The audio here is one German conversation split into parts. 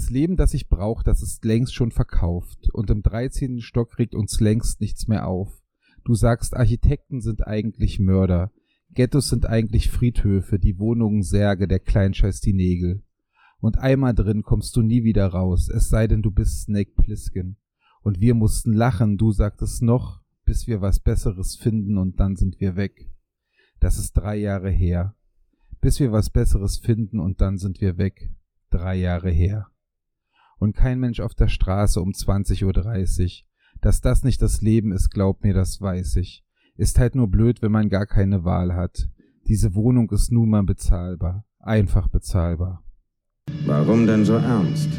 Das Leben, das ich brauche, das ist längst schon verkauft. Und im 13. Stock regt uns längst nichts mehr auf. Du sagst, Architekten sind eigentlich Mörder. Ghettos sind eigentlich Friedhöfe, die Wohnungen Särge, der Kleinscheiß die Nägel. Und einmal drin kommst du nie wieder raus, es sei denn du bist Snake Plissken. Und wir mussten lachen, du sagtest noch, bis wir was Besseres finden und dann sind wir weg. Das ist drei Jahre her. Bis wir was Besseres finden und dann sind wir weg. Drei Jahre her. Und kein Mensch auf der Straße um 20.30 Uhr. Dass das nicht das Leben ist, glaub mir, das weiß ich. Ist halt nur blöd, wenn man gar keine Wahl hat. Diese Wohnung ist nun mal bezahlbar. Einfach bezahlbar. Warum denn so ernst?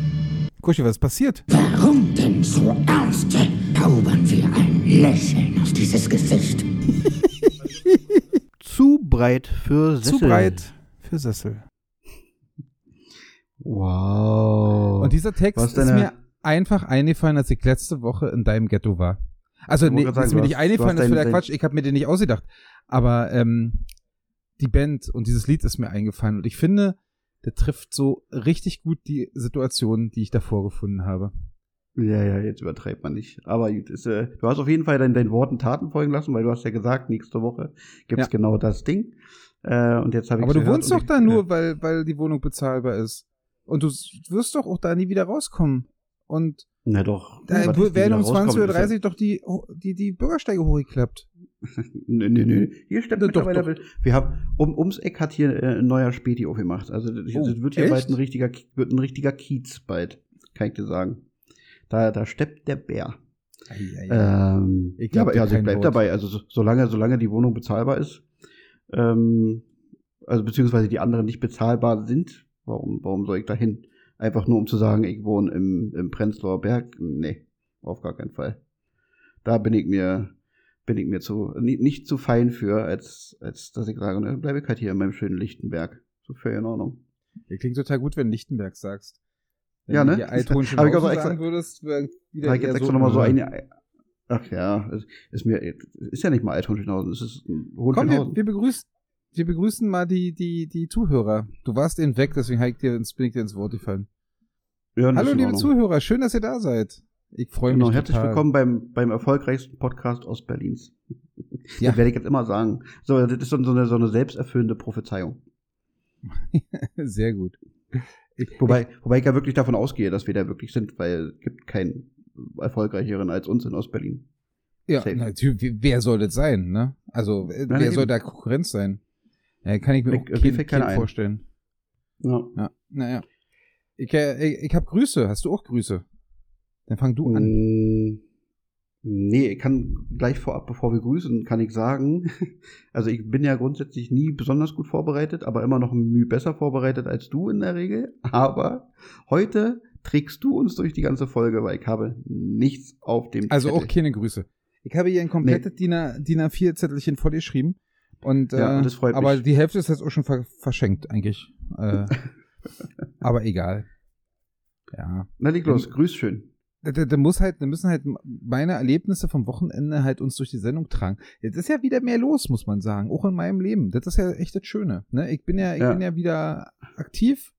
Kuschi, was ist passiert? Warum denn so ernst? Zaubern wir ein Lächeln auf dieses Gesicht. Zu breit für Sessel. Zu breit für Sessel. Wow. Und dieser Text ist mir einfach eingefallen, als ich letzte Woche in deinem Ghetto war. Also, nee, sagen, ist mir nicht eingefallen, das ist wieder Quatsch, ich habe mir den nicht ausgedacht. Aber ähm, die Band und dieses Lied ist mir eingefallen. Und ich finde, der trifft so richtig gut die Situation, die ich davor gefunden habe. Ja, ja, jetzt übertreibt man nicht. Aber gut, ist, äh, du hast auf jeden Fall deinen, deinen Worten Taten folgen lassen, weil du hast ja gesagt, nächste Woche gibt's Ja. genau das Ding. Äh, und jetzt habe ich Aber du wohnst doch da nur, weil, weil die Wohnung bezahlbar ist. Und du wirst doch auch da nie wieder rauskommen. Und Na doch. da werden um wieder rauskommen, 20.30 ist Uhr doch die, die, die Bürgersteige hochgeklappt. Nö, nö, nö. Hier stimmt Na, doch, mittlerweile. Wir haben, um, ums Eck hat hier äh, ein neuer Späti aufgemacht. Also das, Oh, das wird hier echt? bald ein richtiger, wird ein richtiger Kiez bald. Kann ich dir sagen. Da, da steppt der Bär. Ähm, Ich ja, glaub aber dir ja, also ich bleib Wort. dabei. Also so, solange, solange die Wohnung bezahlbar ist, ähm, also beziehungsweise die anderen nicht bezahlbar sind, warum, warum soll ich da hin? Einfach nur um zu sagen, ich wohne im, im Prenzlauer Berg? Nee, auf gar keinen Fall. Da bin ich mir, bin ich mir zu, ni- nicht zu fein für, als, als dass ich sage, ne, bleibe ich halt hier in meinem schönen Lichtenberg. So völlig in Ordnung. Der klingt total gut, wenn Lichtenberg sagst. Wenn Ja, du ne? hier Althohenschen Hab ich auch so sagen extra- würdest, wäre wieder ich jetzt extra so, nochmal so eine, ach ja, es ist mir, ist ja nicht mal Althohenschenhausen, es ist ein Komm, wir, Hohenschönhausen. wir, begrüßen, wir begrüßen mal die, die, die Zuhörer. Du warst eben weg, deswegen ich dir ins, bin ich dir ins Wort gefallen. Ja, Hallo, liebe. Zuhörer, schön, dass ihr da seid. Ich freue Genau, mich herzlich total. willkommen beim, beim erfolgreichsten Podcast Ostberlins. Ja. Das werde ich jetzt immer sagen. So, das ist so eine, so eine selbsterfüllende Prophezeiung. Sehr gut. Ich, Wobei, wobei ich ja wirklich davon ausgehe, dass wir da wirklich sind, weil es gibt keinen erfolgreicheren als uns in Ostberlin. Ja, natürlich. Wer soll das sein, ne? Also, Nein, wer eben. soll da Konkurrenz sein? Ja, kann ich mir Mir- auch kein, kein ein. vorstellen. Ja. Ja, naja. Ich, äh, ich, ich habe Grüße. Hast du auch Grüße? Dann fang du an. Mm, Nee, ich kann gleich vorab, bevor wir grüßen, kann ich sagen, also ich bin ja grundsätzlich nie besonders gut vorbereitet, aber immer noch ein Mühe besser vorbereitet als du in der Regel. Aber heute trägst du uns durch die ganze Folge, weil ich habe nichts auf dem Also Zettel. auch keine Grüße. Ich habe hier ein komplettes DIN A- DIN A4-Zettelchen vorgeschrieben. Und, Ja, äh, das freut aber mich. die Hälfte ist jetzt auch schon ver verschenkt, eigentlich. Äh, aber egal. Ja. Na, leg los, grüß schön. Da, da, da muss halt, da müssen halt meine Erlebnisse vom Wochenende halt uns durch die Sendung tragen. Jetzt ist ja wieder mehr los, muss man sagen, auch in meinem Leben. Das ist ja echt das Schöne. Ne? Ich bin ja, ich Ja. bin ja wieder aktiv.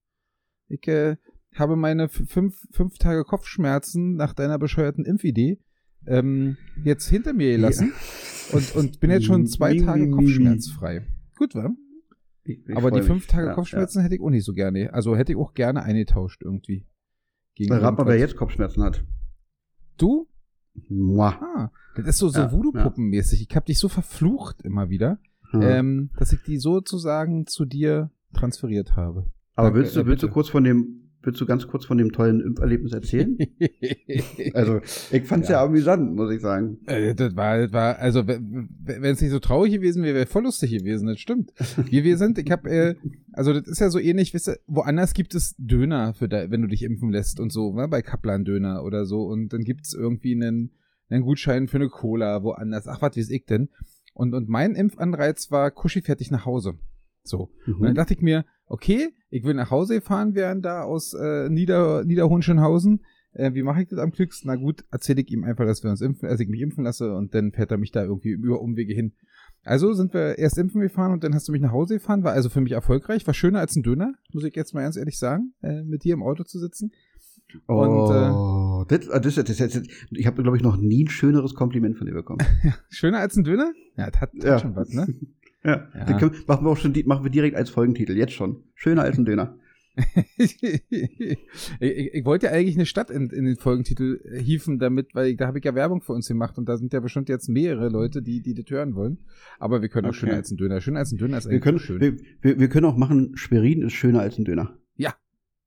Ich äh, habe meine fünf, fünf Tage Kopfschmerzen nach deiner bescheuerten Impfidee ähm, jetzt hinter mir gelassen und, und bin jetzt schon zwei Tage kopfschmerzfrei. Gut, wa? Ich, ich Aber die fünf. Tage Ja, Kopfschmerzen hätte ich auch nicht so gerne. Also hätte ich auch gerne eingetauscht irgendwie. Gegen Ja. Rat mal, wer jetzt Kopfschmerzen hat. Du? Mua. Ah, das ist so, so Ja, Voodoo-Puppenmäßig. Ich habe dich so verflucht immer wieder, Hm. ähm, dass ich die sozusagen zu dir transferiert habe. Aber danke, willst du, äh, willst du kurz von dem, willst du ganz kurz von dem tollen Impferlebnis erzählen? also, ich fand's ja. Ja. amüsant, muss ich sagen. Äh, das war, das war, also wenn es nicht so traurig gewesen wäre, wäre voll lustig gewesen, das stimmt. Wie wir sind, ich habe, äh, also das ist ja so ähnlich, wisst ihr, woanders gibt es Döner, für da, wenn du dich impfen lässt und so, ne, bei Kaplan Döner oder so und dann gibt's irgendwie einen, einen Gutschein für eine Cola woanders. Ach, was weiß ich denn? Und, und mein Impfanreiz war Kuschi fertig nach Hause. So. Und dann Mhm. dachte ich mir, okay, ich will nach Hause fahren werden da aus äh, Nieder, Niederhohenschönhausen. Äh, wie mache ich das am klügsten? Na gut, erzähle ich ihm einfach, dass wir uns impfen, also ich mich impfen lasse und dann fährt er mich da irgendwie über Umwege hin. Also sind wir erst impfen gefahren und dann hast du mich nach Hause gefahren, war also für mich erfolgreich, war schöner als ein Döner, muss ich jetzt mal ganz ehrlich sagen, äh, mit dir im Auto zu sitzen. Und, äh, oh, das, das, das, das, das, ich habe, glaube ich, noch nie ein schöneres Kompliment von dir bekommen. Schöner als ein Döner? Ja, das hat, hat Ja. schon was, ne? Ja, Ja. Können, machen wir auch schon, machen wir direkt als Folgentitel, jetzt schon. Schöner als ein Döner. ich, ich, ich wollte ja eigentlich eine Stadt in, in den Folgentitel hieven, damit, weil da habe ich ja Werbung für uns gemacht und da sind ja bestimmt jetzt mehrere Leute, die, die das hören wollen. Aber wir können auch Okay. schöner als ein Döner. Schöner als ein Döner ist Wir eigentlich können, schön. wir, wir, wir können auch machen, Schwerin ist schöner als ein Döner.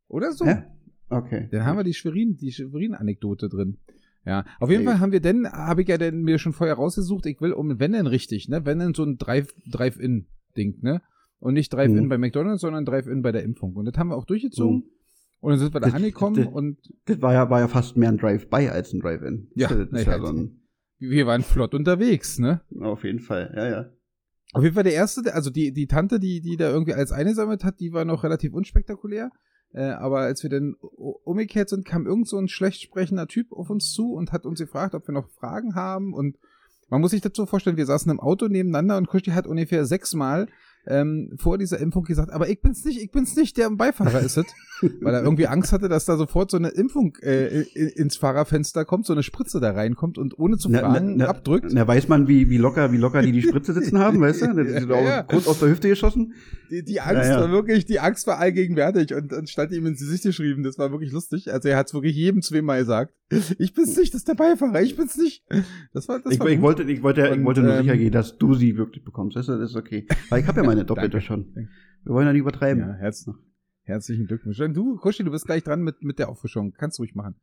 Oder so. Ja? Okay. Dann haben wir die Schwerin, die Schwerin-Anekdote drin. Ja, auf jeden Sehr Fall haben wir denn, habe ich ja denn mir schon vorher rausgesucht, ich will um, wenn denn richtig, ne, wenn denn so ein Drive- Drive-In-Ding, ne? Und nicht Drive-In Mhm. bei McDonalds, sondern Drive-In bei der Impfung. Und das haben wir auch durchgezogen. Mhm. Und dann sind wir da angekommen und Das war ja, war ja fast mehr ein Drive-by als ein Drive-in. Ja, das ist ja so ein, wir waren flott unterwegs, ne? auf jeden Fall, ja, ja. Auf jeden Fall der erste, also die, die Tante, die, die da irgendwie alles eingesammelt hat, die war noch relativ unspektakulär. Äh, aber als wir dann umgekehrt sind, kam irgend so ein schlecht sprechender Typ auf uns zu und hat uns gefragt, ob wir noch Fragen haben. Und man muss sich so vorstellen, wir saßen im Auto nebeneinander und Kuschti hat ungefähr sechsmal ähm, vor dieser Impfung gesagt, aber ich bin's nicht, ich bin's nicht, der Beifahrer ist es. Weil er irgendwie Angst hatte, dass da sofort so eine Impfung äh, ins Fahrerfenster kommt, so eine Spritze da reinkommt und ohne zu fragen abdrückt. Na, weiß man, wie, wie locker, wie locker die die Spritze sitzen haben, weißt du? Das ist Ja, auch ja. kurz aus der Hüfte geschossen. Die, die Angst Ja, war wirklich, die Angst war allgegenwärtig und, und stand ihm ins Gesicht geschrieben. Das war wirklich lustig. Also er hat es wirklich jedem zweimal gesagt. Ich bin's nicht, das ist der Beifahrer, ich bin's nicht. Das war, das Ich, war ich wollte, ich wollte, ich Und, wollte nur ähm, sicher gehen, dass du sie wirklich bekommst. Das ist, okay. Weil ich habe ja meine Doppelte schon. Wir wollen ja nicht übertreiben. ja, herz, herzlichen Glückwunsch. Du, Kushi, du bist gleich dran mit, mit der Auffrischung. Kannst du ruhig machen.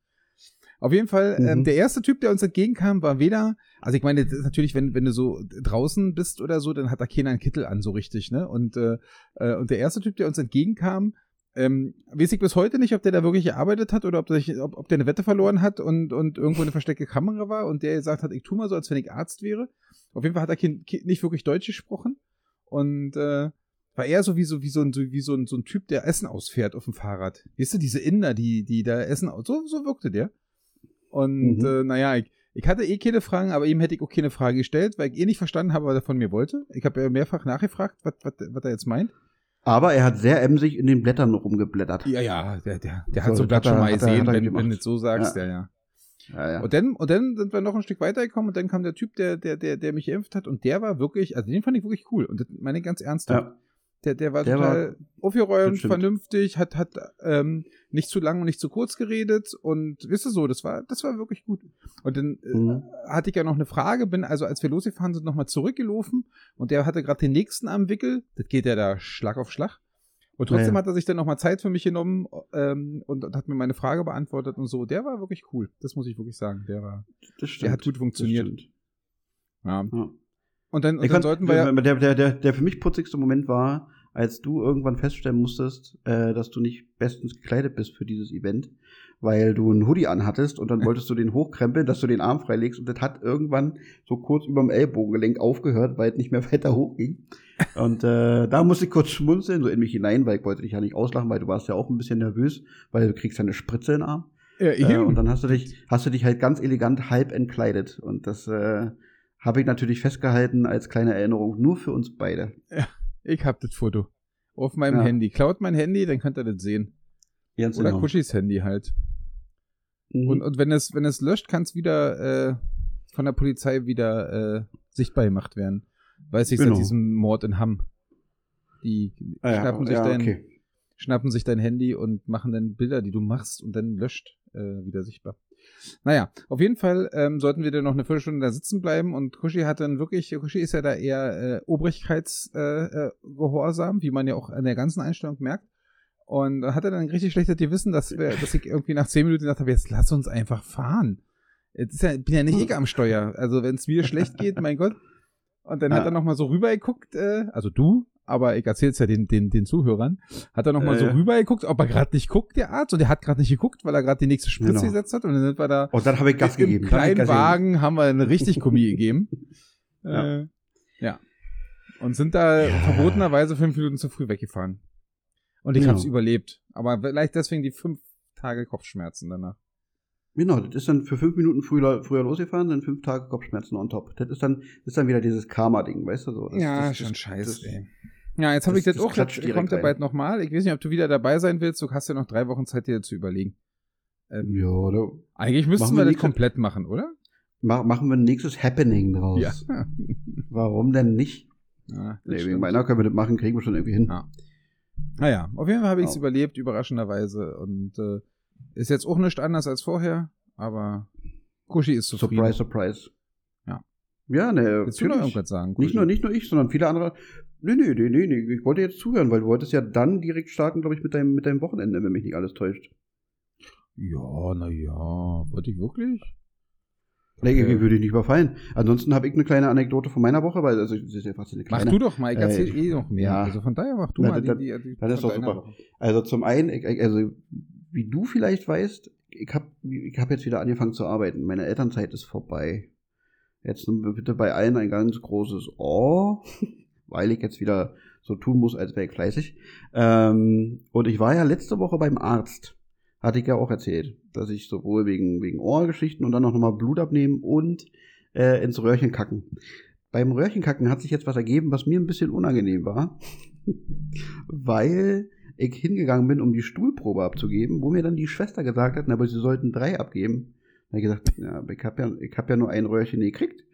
Auf jeden Fall, ähm, Mhm. der erste Typ, der uns entgegenkam, war weder, also ich meine, natürlich, wenn, wenn du so draußen bist oder so, dann hat da keiner einen Kittel an, so richtig, ne? Und, äh, äh, und der erste Typ, der uns entgegenkam, ähm, weiß ich bis heute nicht, ob der da wirklich gearbeitet hat oder ob der, ob, ob der eine Wette verloren hat und, und irgendwo eine versteckte Kamera war und der gesagt hat, ich tu mal so, als wenn ich Arzt wäre. Auf jeden Fall hat er kein, kein, nicht wirklich Deutsch gesprochen und äh, war eher so wie so wie so ein so, wie so ein, so ein Typ, der Essen ausfährt auf dem Fahrrad. Weißt du, diese Inder, die die da Essen aus so so wirkte der. Und Mhm. äh, naja, ich, ich hatte eh keine Fragen, aber ihm hätte ich auch keine Frage gestellt, weil ich eh nicht verstanden habe, was er von mir wollte. Ich habe ja mehrfach nachgefragt, was, was, was er jetzt meint. Aber er hat sehr emsig in den Blättern rumgeblättert. Ja, ja, der, der, der So, hat so ein Blatt schon mal gesehen, er wenn, wenn du das so sagst, ja, ja. Ja, ja. Und dann, und dann sind wir noch ein Stück weitergekommen und dann kam der Typ, der, der, der, der mich geimpft hat und der war wirklich, also den fand ich wirklich cool und das meine ich ganz ernsthaft. ja. Der, der war Der total aufgeräumt, vernünftig, hat, hat ähm, nicht zu lang und nicht zu kurz geredet und wisst ihr so, das war, das war wirklich gut. Und dann äh, Mhm. hatte ich ja noch eine Frage, bin also als wir losgefahren sind, nochmal zurückgelaufen und der hatte gerade den nächsten am Wickel, das geht ja da Schlag auf Schlag. Und trotzdem Ja, hat er sich dann nochmal Zeit für mich genommen ähm, und, und hat mir meine Frage beantwortet und so. Der war wirklich cool. Das muss ich wirklich sagen. Der war, stimmt. der hat gut funktioniert. Ja. Ja. Und dann, und dann sollten wir ja. der, der, der, der für mich putzigste Moment war, als du irgendwann feststellen musstest, äh, dass du nicht bestens gekleidet bist für dieses Event, weil du einen Hoodie anhattest und dann wolltest du den hochkrempeln, dass du den Arm freilegst und das hat irgendwann so kurz über dem Ellbogengelenk aufgehört, weil es nicht mehr weiter hochging. Und äh, da musste ich kurz schmunzeln, so in mich hinein, weil ich wollte dich ja nicht auslachen, weil du warst ja auch ein bisschen nervös, weil du kriegst ja eine Spritze in den Arm. Äh, Äh, und dann hast du dich, hast du dich halt ganz elegant halb entkleidet. Und das äh, habe ich natürlich festgehalten als kleine Erinnerung, nur für uns beide. Ich hab das Foto. Auf meinem Ja. Handy. Klaut mein Handy, dann könnt ihr das sehen. Ganz Oder genau. Kuschis Handy halt. Mhm. Und, und wenn es, wenn es löscht, kann es wieder äh, von der Polizei wieder äh, sichtbar gemacht werden. Weiß ich Genau. seit diesem Mord in Hamm. Die Ah ja, schnappen, sich ja, dein, okay. schnappen sich dein Handy und machen dann Bilder, die du machst und dann löscht äh, wieder sichtbar. Naja, auf jeden Fall ähm, sollten wir dann noch eine Viertelstunde da sitzen bleiben und Kushi hat dann wirklich, Kushi ist ja da eher äh, Obrigkeitsgehorsam, äh, Gehorsam, wie man ja auch an der ganzen Einstellung merkt. Und hat er dann richtig schlechtes Gewissen, dass, wir, dass ich irgendwie nach zehn Minuten gesagt habe, jetzt lass uns einfach fahren. Jetzt ist ja, bin ja nicht ich am Steuer. Also wenn es mir schlecht geht, mein Gott. Und dann hat Ja. er nochmal so rübergeguckt, äh, also du, aber ich erzähl's ja den, den, den Zuhörern, hat er nochmal Äh, so rübergeguckt, ob er gerade nicht guckt, der Arzt, und der hat gerade nicht geguckt, weil er gerade die nächste Spritze Genau. gesetzt hat. Und dann sind wir da Und dann habe ich Gas im gegeben. Ich kleinen Gas gegeben. Wagen haben wir eine richtig Kombi gegeben. Ja. Äh, ja. Und sind da Ja. verbotenerweise fünf Minuten zu früh weggefahren. Und ich Ja. hab's überlebt. Aber vielleicht deswegen die fünf Tage Kopfschmerzen danach. Genau, das ist dann für fünf Minuten früher, früher losgefahren, dann fünf Tage Kopfschmerzen on top. Das ist dann, das ist dann wieder dieses Karma-Ding, weißt du so. Das, ja, das, schon das, scheiße, ey. Ja, jetzt habe ich das, das auch. klatscht kommt ja bald nochmal. Ich weiß nicht, ob du wieder dabei sein willst. Du hast ja noch drei Wochen Zeit, dir zu überlegen. Ähm, Ja, oder? Eigentlich müssten wir wir das komplett machen, oder? Mach, machen wir ein nächstes Happening draus. Warum denn nicht? ja Nee, wegen meiner können wir das machen, kriegen wir schon irgendwie hin. Ja. Naja, auf jeden Fall habe ich es Ja. überlebt, überraschenderweise. Und äh, ist jetzt auch nicht anders als vorher, aber Kushi ist zufrieden. Surprise, surprise. Ja. Ne, Willst du noch natürlich. irgendwas sagen? Nicht nur, nicht nur ich, sondern viele andere. Nee, nee, nee, nee, nee. Ich wollte jetzt zuhören, weil du wolltest ja dann direkt starten, glaube ich, mit deinem, mit deinem Wochenende, wenn mich nicht alles täuscht. Ja, naja, wollte ich wirklich? Nee, Okay. würde ich nicht überfallen. Ansonsten habe ich eine kleine Anekdote von meiner Woche, weil also das ist ja fast eine Mach kleine. du doch mal, ich Äh, erzähl eh noch mehr. ja. Also von daher mach du Na, mal das- die, die, die das ist doch super. Woche. Also zum einen, also wie du vielleicht weißt, ich habe ich hab jetzt wieder angefangen zu arbeiten. Meine Elternzeit ist vorbei. Jetzt bitte bei allen ein ganz großes Oh, weil ich jetzt wieder so tun muss, als wäre ich fleißig. Ähm, und ich war ja letzte Woche beim Arzt. Hatte ich ja auch erzählt, dass ich sowohl wegen, wegen Ohrgeschichten und dann auch nochmal Blut abnehmen und äh, ins Röhrchen kacken. Beim Röhrchenkacken hat sich jetzt was ergeben, was mir ein bisschen unangenehm war, weil ich hingegangen bin, um die Stuhlprobe abzugeben, wo mir dann die Schwester gesagt hat, na, aber sie sollten drei abgeben. Habe ich gesagt, ja, ich habe ja, hab ja nur ein Röhrchen gekriegt.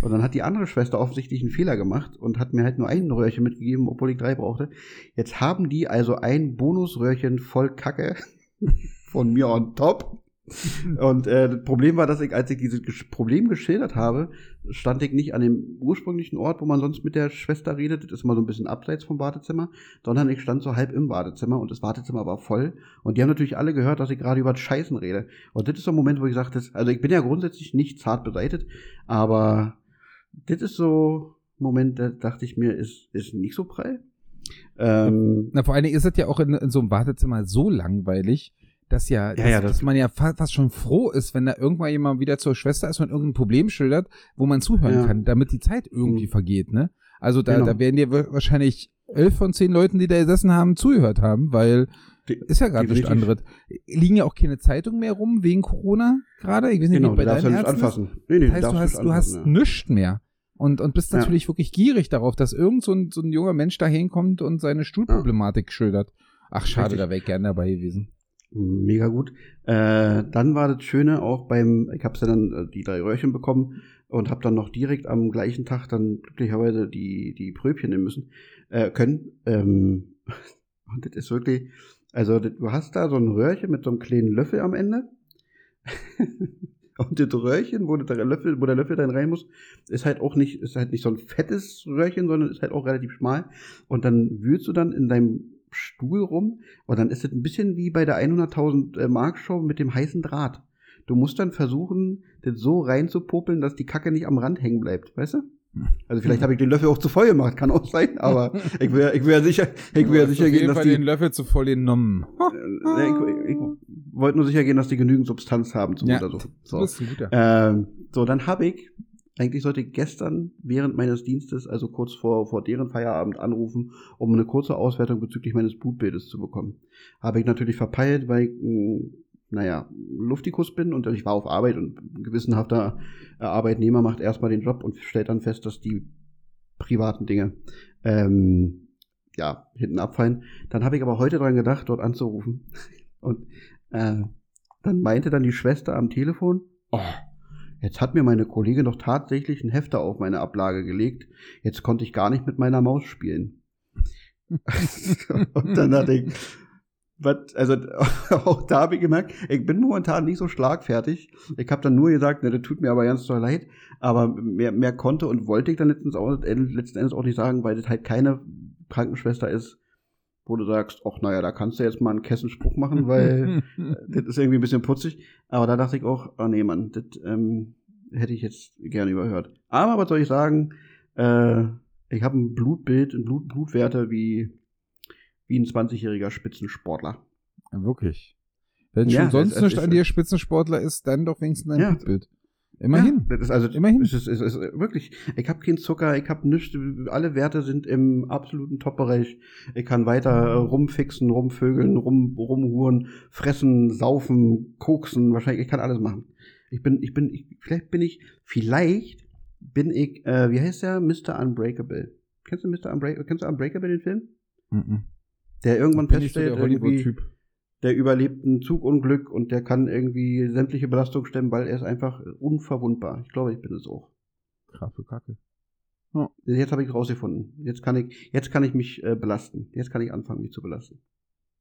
Und dann hat die andere Schwester offensichtlich einen Fehler gemacht und hat mir halt nur ein Röhrchen mitgegeben, obwohl ich drei brauchte. Jetzt haben die also ein Bonusröhrchen voll Kacke von mir on top. Und äh, das Problem war, dass ich, als ich dieses Problem geschildert habe, stand ich nicht an dem ursprünglichen Ort, wo man sonst mit der Schwester redet. Das ist immer so ein bisschen abseits vom Badezimmer, sondern ich stand so halb im Badezimmer und das Badezimmer war voll. Und die haben natürlich alle gehört, dass ich gerade über das Scheißen rede. Und das ist so ein Moment, wo ich sagte, also ich bin ja grundsätzlich nicht zart beseitet, aber das ist so ein Moment, da dachte ich mir, ist, ist nicht so prall. Ähm, Na, vor allen Dingen ist es ja auch in, in so einem Wartezimmer so langweilig, dass ja, Ja, dass, ja, das- dass man ja fa- fast schon froh ist, wenn da irgendwann jemand wieder zur Schwester ist und irgendein Problem schildert, wo man zuhören Ja. kann, damit die Zeit irgendwie Mhm. vergeht, ne? Also da, Genau. da werden dir wa- wahrscheinlich elf von zehn Leuten, die da gesessen haben, zugehört haben, weil Die- ist ja gerade nichts anderes. Liegen ja auch keine Zeitungen mehr rum wegen Corona gerade. Ich weiß nicht, genau, wie bei darfst ja deinen nicht Ärzten ist. anfassen. Nee, nee, Das heißt, du hast, nicht du hast anfassen, ja. nichts mehr. Und, und bist natürlich wirklich gierig darauf, dass irgend so ein, so ein junger Mensch da hinkommt und seine Stuhlproblematik schildert. Ach, schade, Richtig. da wäre ich gern dabei gewesen. Mega gut. Äh, dann war das Schöne auch beim, ich habe ja dann äh, die drei Röhrchen bekommen und habe dann noch direkt am gleichen Tag dann glücklicherweise die, die Pröbchen nehmen müssen, äh, können. Ähm, und das ist wirklich, also das, du hast da so ein Röhrchen mit so einem kleinen Löffel am Ende. und das Röhrchen, wo der Löffel, wo der Löffel dann rein muss, ist halt auch nicht, ist halt nicht so ein fettes Röhrchen, sondern ist halt auch relativ schmal. Und dann wühlst du dann in deinem Stuhl rum und dann ist es ein bisschen wie bei der 100.000 äh, Mark Show mit dem heißen Draht. Du musst dann versuchen, das so reinzupopeln, dass die Kacke nicht am Rand hängen bleibt, weißt du? Also vielleicht habe ich den Löffel auch zu voll gemacht, kann auch sein, aber ich will, ich will ja sicher, ich will ja sicher gehen, dass Fall die, den Löffel zu voll genommen. äh, ich, ich, wollte nur sicher gehen, dass die genügend Substanz haben zum Ja. Untersuchen. So. bist ein guter. Ähm, so, dann habe ich, eigentlich sollte ich gestern während meines Dienstes, also kurz vor, vor deren Feierabend, anrufen, um eine kurze Auswertung bezüglich meines Blutbildes zu bekommen. Habe ich natürlich verpeilt, weil ich, mh, naja, Luftikus bin und ich war auf Arbeit und ein gewissenhafter äh, Arbeitnehmer macht erstmal den Job und stellt dann fest, dass die privaten Dinge ähm, ja, hinten abfallen. Dann habe ich aber heute dran gedacht, dort anzurufen. Und äh, dann meinte dann die Schwester am Telefon, oh, jetzt hat mir meine Kollegin doch tatsächlich ein Hefter auf meine Ablage gelegt. Jetzt konnte ich gar nicht mit meiner Maus spielen. und dann dachte ich, was, also auch da habe ich gemerkt, ich bin momentan nicht so schlagfertig. Ich habe dann nur gesagt, ne, das tut mir aber ganz doll leid, aber mehr, mehr konnte und wollte ich dann letzten Endes auch nicht sagen, weil das halt keine Krankenschwester ist, wo du sagst, ach naja, da kannst du jetzt mal einen Kessenspruch machen, weil äh, das ist irgendwie ein bisschen putzig. Aber da dachte ich auch, oh nee, Mann, das ähm, hätte ich jetzt gerne überhört. Aber was soll ich sagen? Äh, ich habe ein Blutbild, ein Blut, Blutwerte wie, wie ein 20-jähriger Spitzensportler. Wirklich. Wenn Ja, schon sonst es- es nicht an dir Spitzensportler ist, dann doch wenigstens ein Ja. Blutbild. Immerhin. Ja, das ist also Immerhin. Ist, ist, ist wirklich. Ich habe keinen Zucker, ich habe nichts. Alle Werte sind im absoluten Top-Bereich. Ich kann weiter rumfixen, rumvögeln, rum, rumhuren, fressen, saufen, koksen. Wahrscheinlich, ich kann alles machen. Ich bin, ich bin, ich, vielleicht bin ich, vielleicht bin ich, äh, wie heißt der? Mr. Unbreakable. Kennst du Mr. Unbreakable? Kennst du Unbreakable den Film? Mhm. Der irgendwann Bin ich so feststellt, der irgendwie. Der überlebt ein Zugunglück und der kann irgendwie sämtliche Belastung stemmen, weil er ist einfach unverwundbar. Ich glaube, ich bin es auch. Kraffe Kacke. Ja, jetzt habe ich rausgefunden. Jetzt kann ich, jetzt kann ich mich äh, belasten. Jetzt kann ich anfangen, mich zu belasten.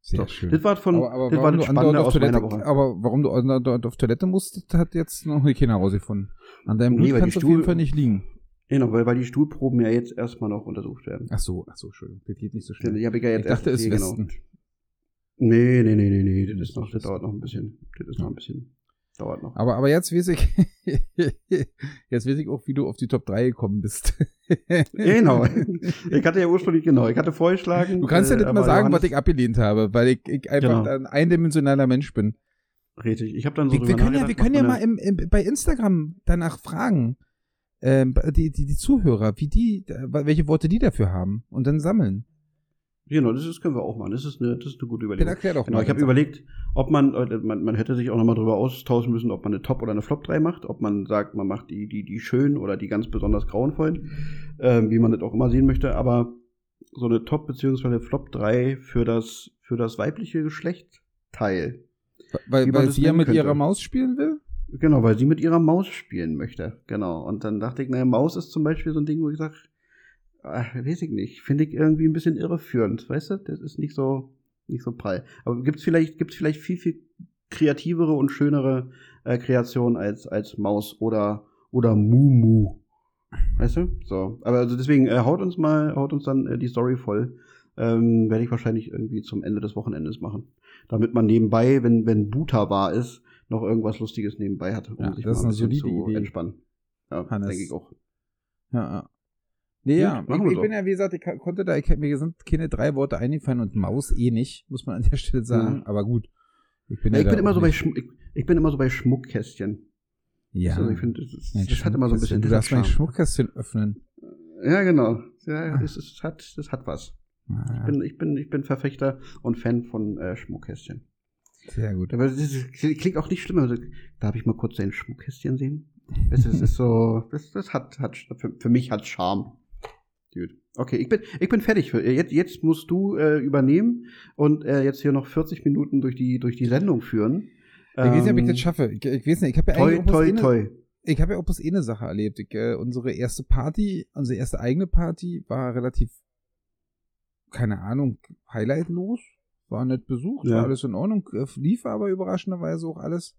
Sehr So, schön. Das war von, aber, aber das war warum das du andauernd Spannende auf aus Toilette, meiner Woche. aber warum du andauernd auf Toilette musst, hat jetzt noch keiner herausgefunden. An deinem Nee, Blut weil kannst die du auf jeden Stuhl- Fall nicht liegen. Genau, weil, weil die Stuhlproben ja jetzt erstmal noch untersucht werden. Ach so, ach so, Entschuldigung. Das geht nicht so schnell. Ich ja jetzt Ich dachte, es ist Westen. Nee, nee, nee, nee, nee. Das, noch, das dauert noch ein bisschen. Das ist noch ein bisschen. Dauert noch. Aber, aber jetzt weiß ich, jetzt weiß ich auch, wie du auf die Top 3 gekommen bist. Genau. Ich hatte ja ursprünglich, genau, ich hatte vorgeschlagen. Du kannst ja äh, nicht mal aber sagen, Johannes- was ich abgelehnt habe, weil ich, ich einfach Genau. ein eindimensionaler Mensch bin. Richtig, ich habe dann so Wir, wir können ja, wir können ja mal im, im, bei Instagram danach fragen, ähm, die, die, die Zuhörer, wie die, welche Worte die dafür haben und dann sammeln. Genau, das ist, können wir auch machen. Das ist eine, das ist eine gute Dann Überlegung. erklär doch Genau, mal. ich habe überlegt, ob man, äh, man, man hätte sich auch nochmal drüber austauschen müssen, ob man eine Top- oder eine Flop 3 macht, ob man sagt, man macht die, die, die schönen oder die ganz besonders grauenvollen, ähm, wie man das auch immer sehen möchte, aber so eine Top- bzw. Flop 3 für das, für das weibliche Geschlechtteil. weil weil sie ja mit könnte. ihrer Maus spielen will? Genau, weil sie mit ihrer Maus spielen möchte. Genau. Und dann dachte ich, naja, Maus ist zum Beispiel so ein Ding, wo ich sage, ach, weiß ich nicht, finde ich irgendwie ein bisschen irreführend, weißt du? Das ist nicht so, nicht so prall. Aber gibt's vielleicht, gibt's vielleicht viel, viel kreativere und schönere äh, Kreationen als, als Maus oder, oder Mumu. Weißt du? So. Aber also deswegen, äh, haut uns mal, haut uns dann äh, die Story voll. Ähm, Werde ich wahrscheinlich irgendwie zum Ende des Wochenendes machen. Damit man nebenbei, wenn, wenn Buta wahr ist, noch irgendwas Lustiges nebenbei hat, um Ja, sich das mal ein bisschen zu Idee. entspannen. Ja, denke ich auch. Ja, ja. Nee, ja, ich, ich bin ja, wie gesagt, ich konnte da, ich mir sind keine drei Worte eingefallen und Maus eh nicht, muss man an der Stelle sagen, Ja. aber gut. Ich bin, Ja, ich, bin immer so bei ich, ich bin immer so bei Schmuckkästchen. Ja, Also ich finde, das, das hat immer so ein bisschen. Du das darfst mein. Schmuckkästchen öffnen. Ja, genau. Ja, das, ist, das, hat, das hat was. Ah, Ich bin, ich, bin, ich bin Verfechter und Fan von äh, Schmuckkästchen. Sehr gut. Aber das ist, klingt auch nicht schlimm. Also, darf ich mal kurz dein Schmuckkästchen sehen? Es ist, es ist so, das, das hat, hat für, für mich hat Charme. Gut. Okay, ich bin, ich bin fertig. Für, jetzt, jetzt musst du äh, übernehmen und äh, jetzt hier noch 40 Minuten durch die, durch die Sendung führen. Ich weiß nicht, ob ich Ähm, das schaffe. Ich, ich weiß nicht, ich habe ja Toi, toi, eine- toi. ich habe ja auch bloß eine Sache erlebt. Ich, äh, unsere erste Party, unsere erste eigene Party war relativ, keine Ahnung, highlightlos. War nett besucht, Ja. war alles in Ordnung, äh, lief aber überraschenderweise auch alles.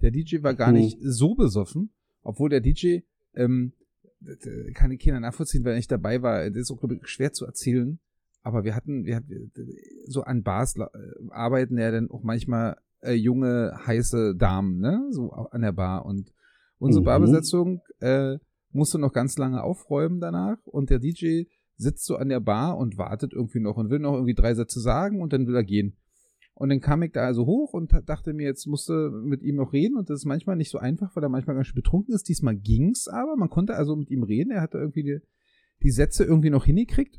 Der DJ war gar Mhm. nicht so besoffen, obwohl der DJ, ähm, äh, kann ich keiner nachvollziehen, weil nicht dabei war. Das ist auch, glaube ich, schwer zu erzählen. Aber wir hatten, wir hatten so an Bars äh, arbeiten ja dann auch manchmal äh, junge, heiße Damen, ne? So an der Bar. Und unsere Mhm. Barbesetzung äh, musste noch ganz lange aufräumen danach. Und der DJ sitzt so an der Bar und wartet irgendwie noch und will noch irgendwie drei Sätze sagen und dann will er gehen. Und dann kam ich da also hoch und dachte mir, jetzt musste mit ihm noch reden und das ist manchmal nicht so einfach, weil er manchmal ganz schön betrunken ist. Diesmal ging's aber, man konnte also mit ihm reden. Er hatte irgendwie die, die Sätze irgendwie noch hingekriegt.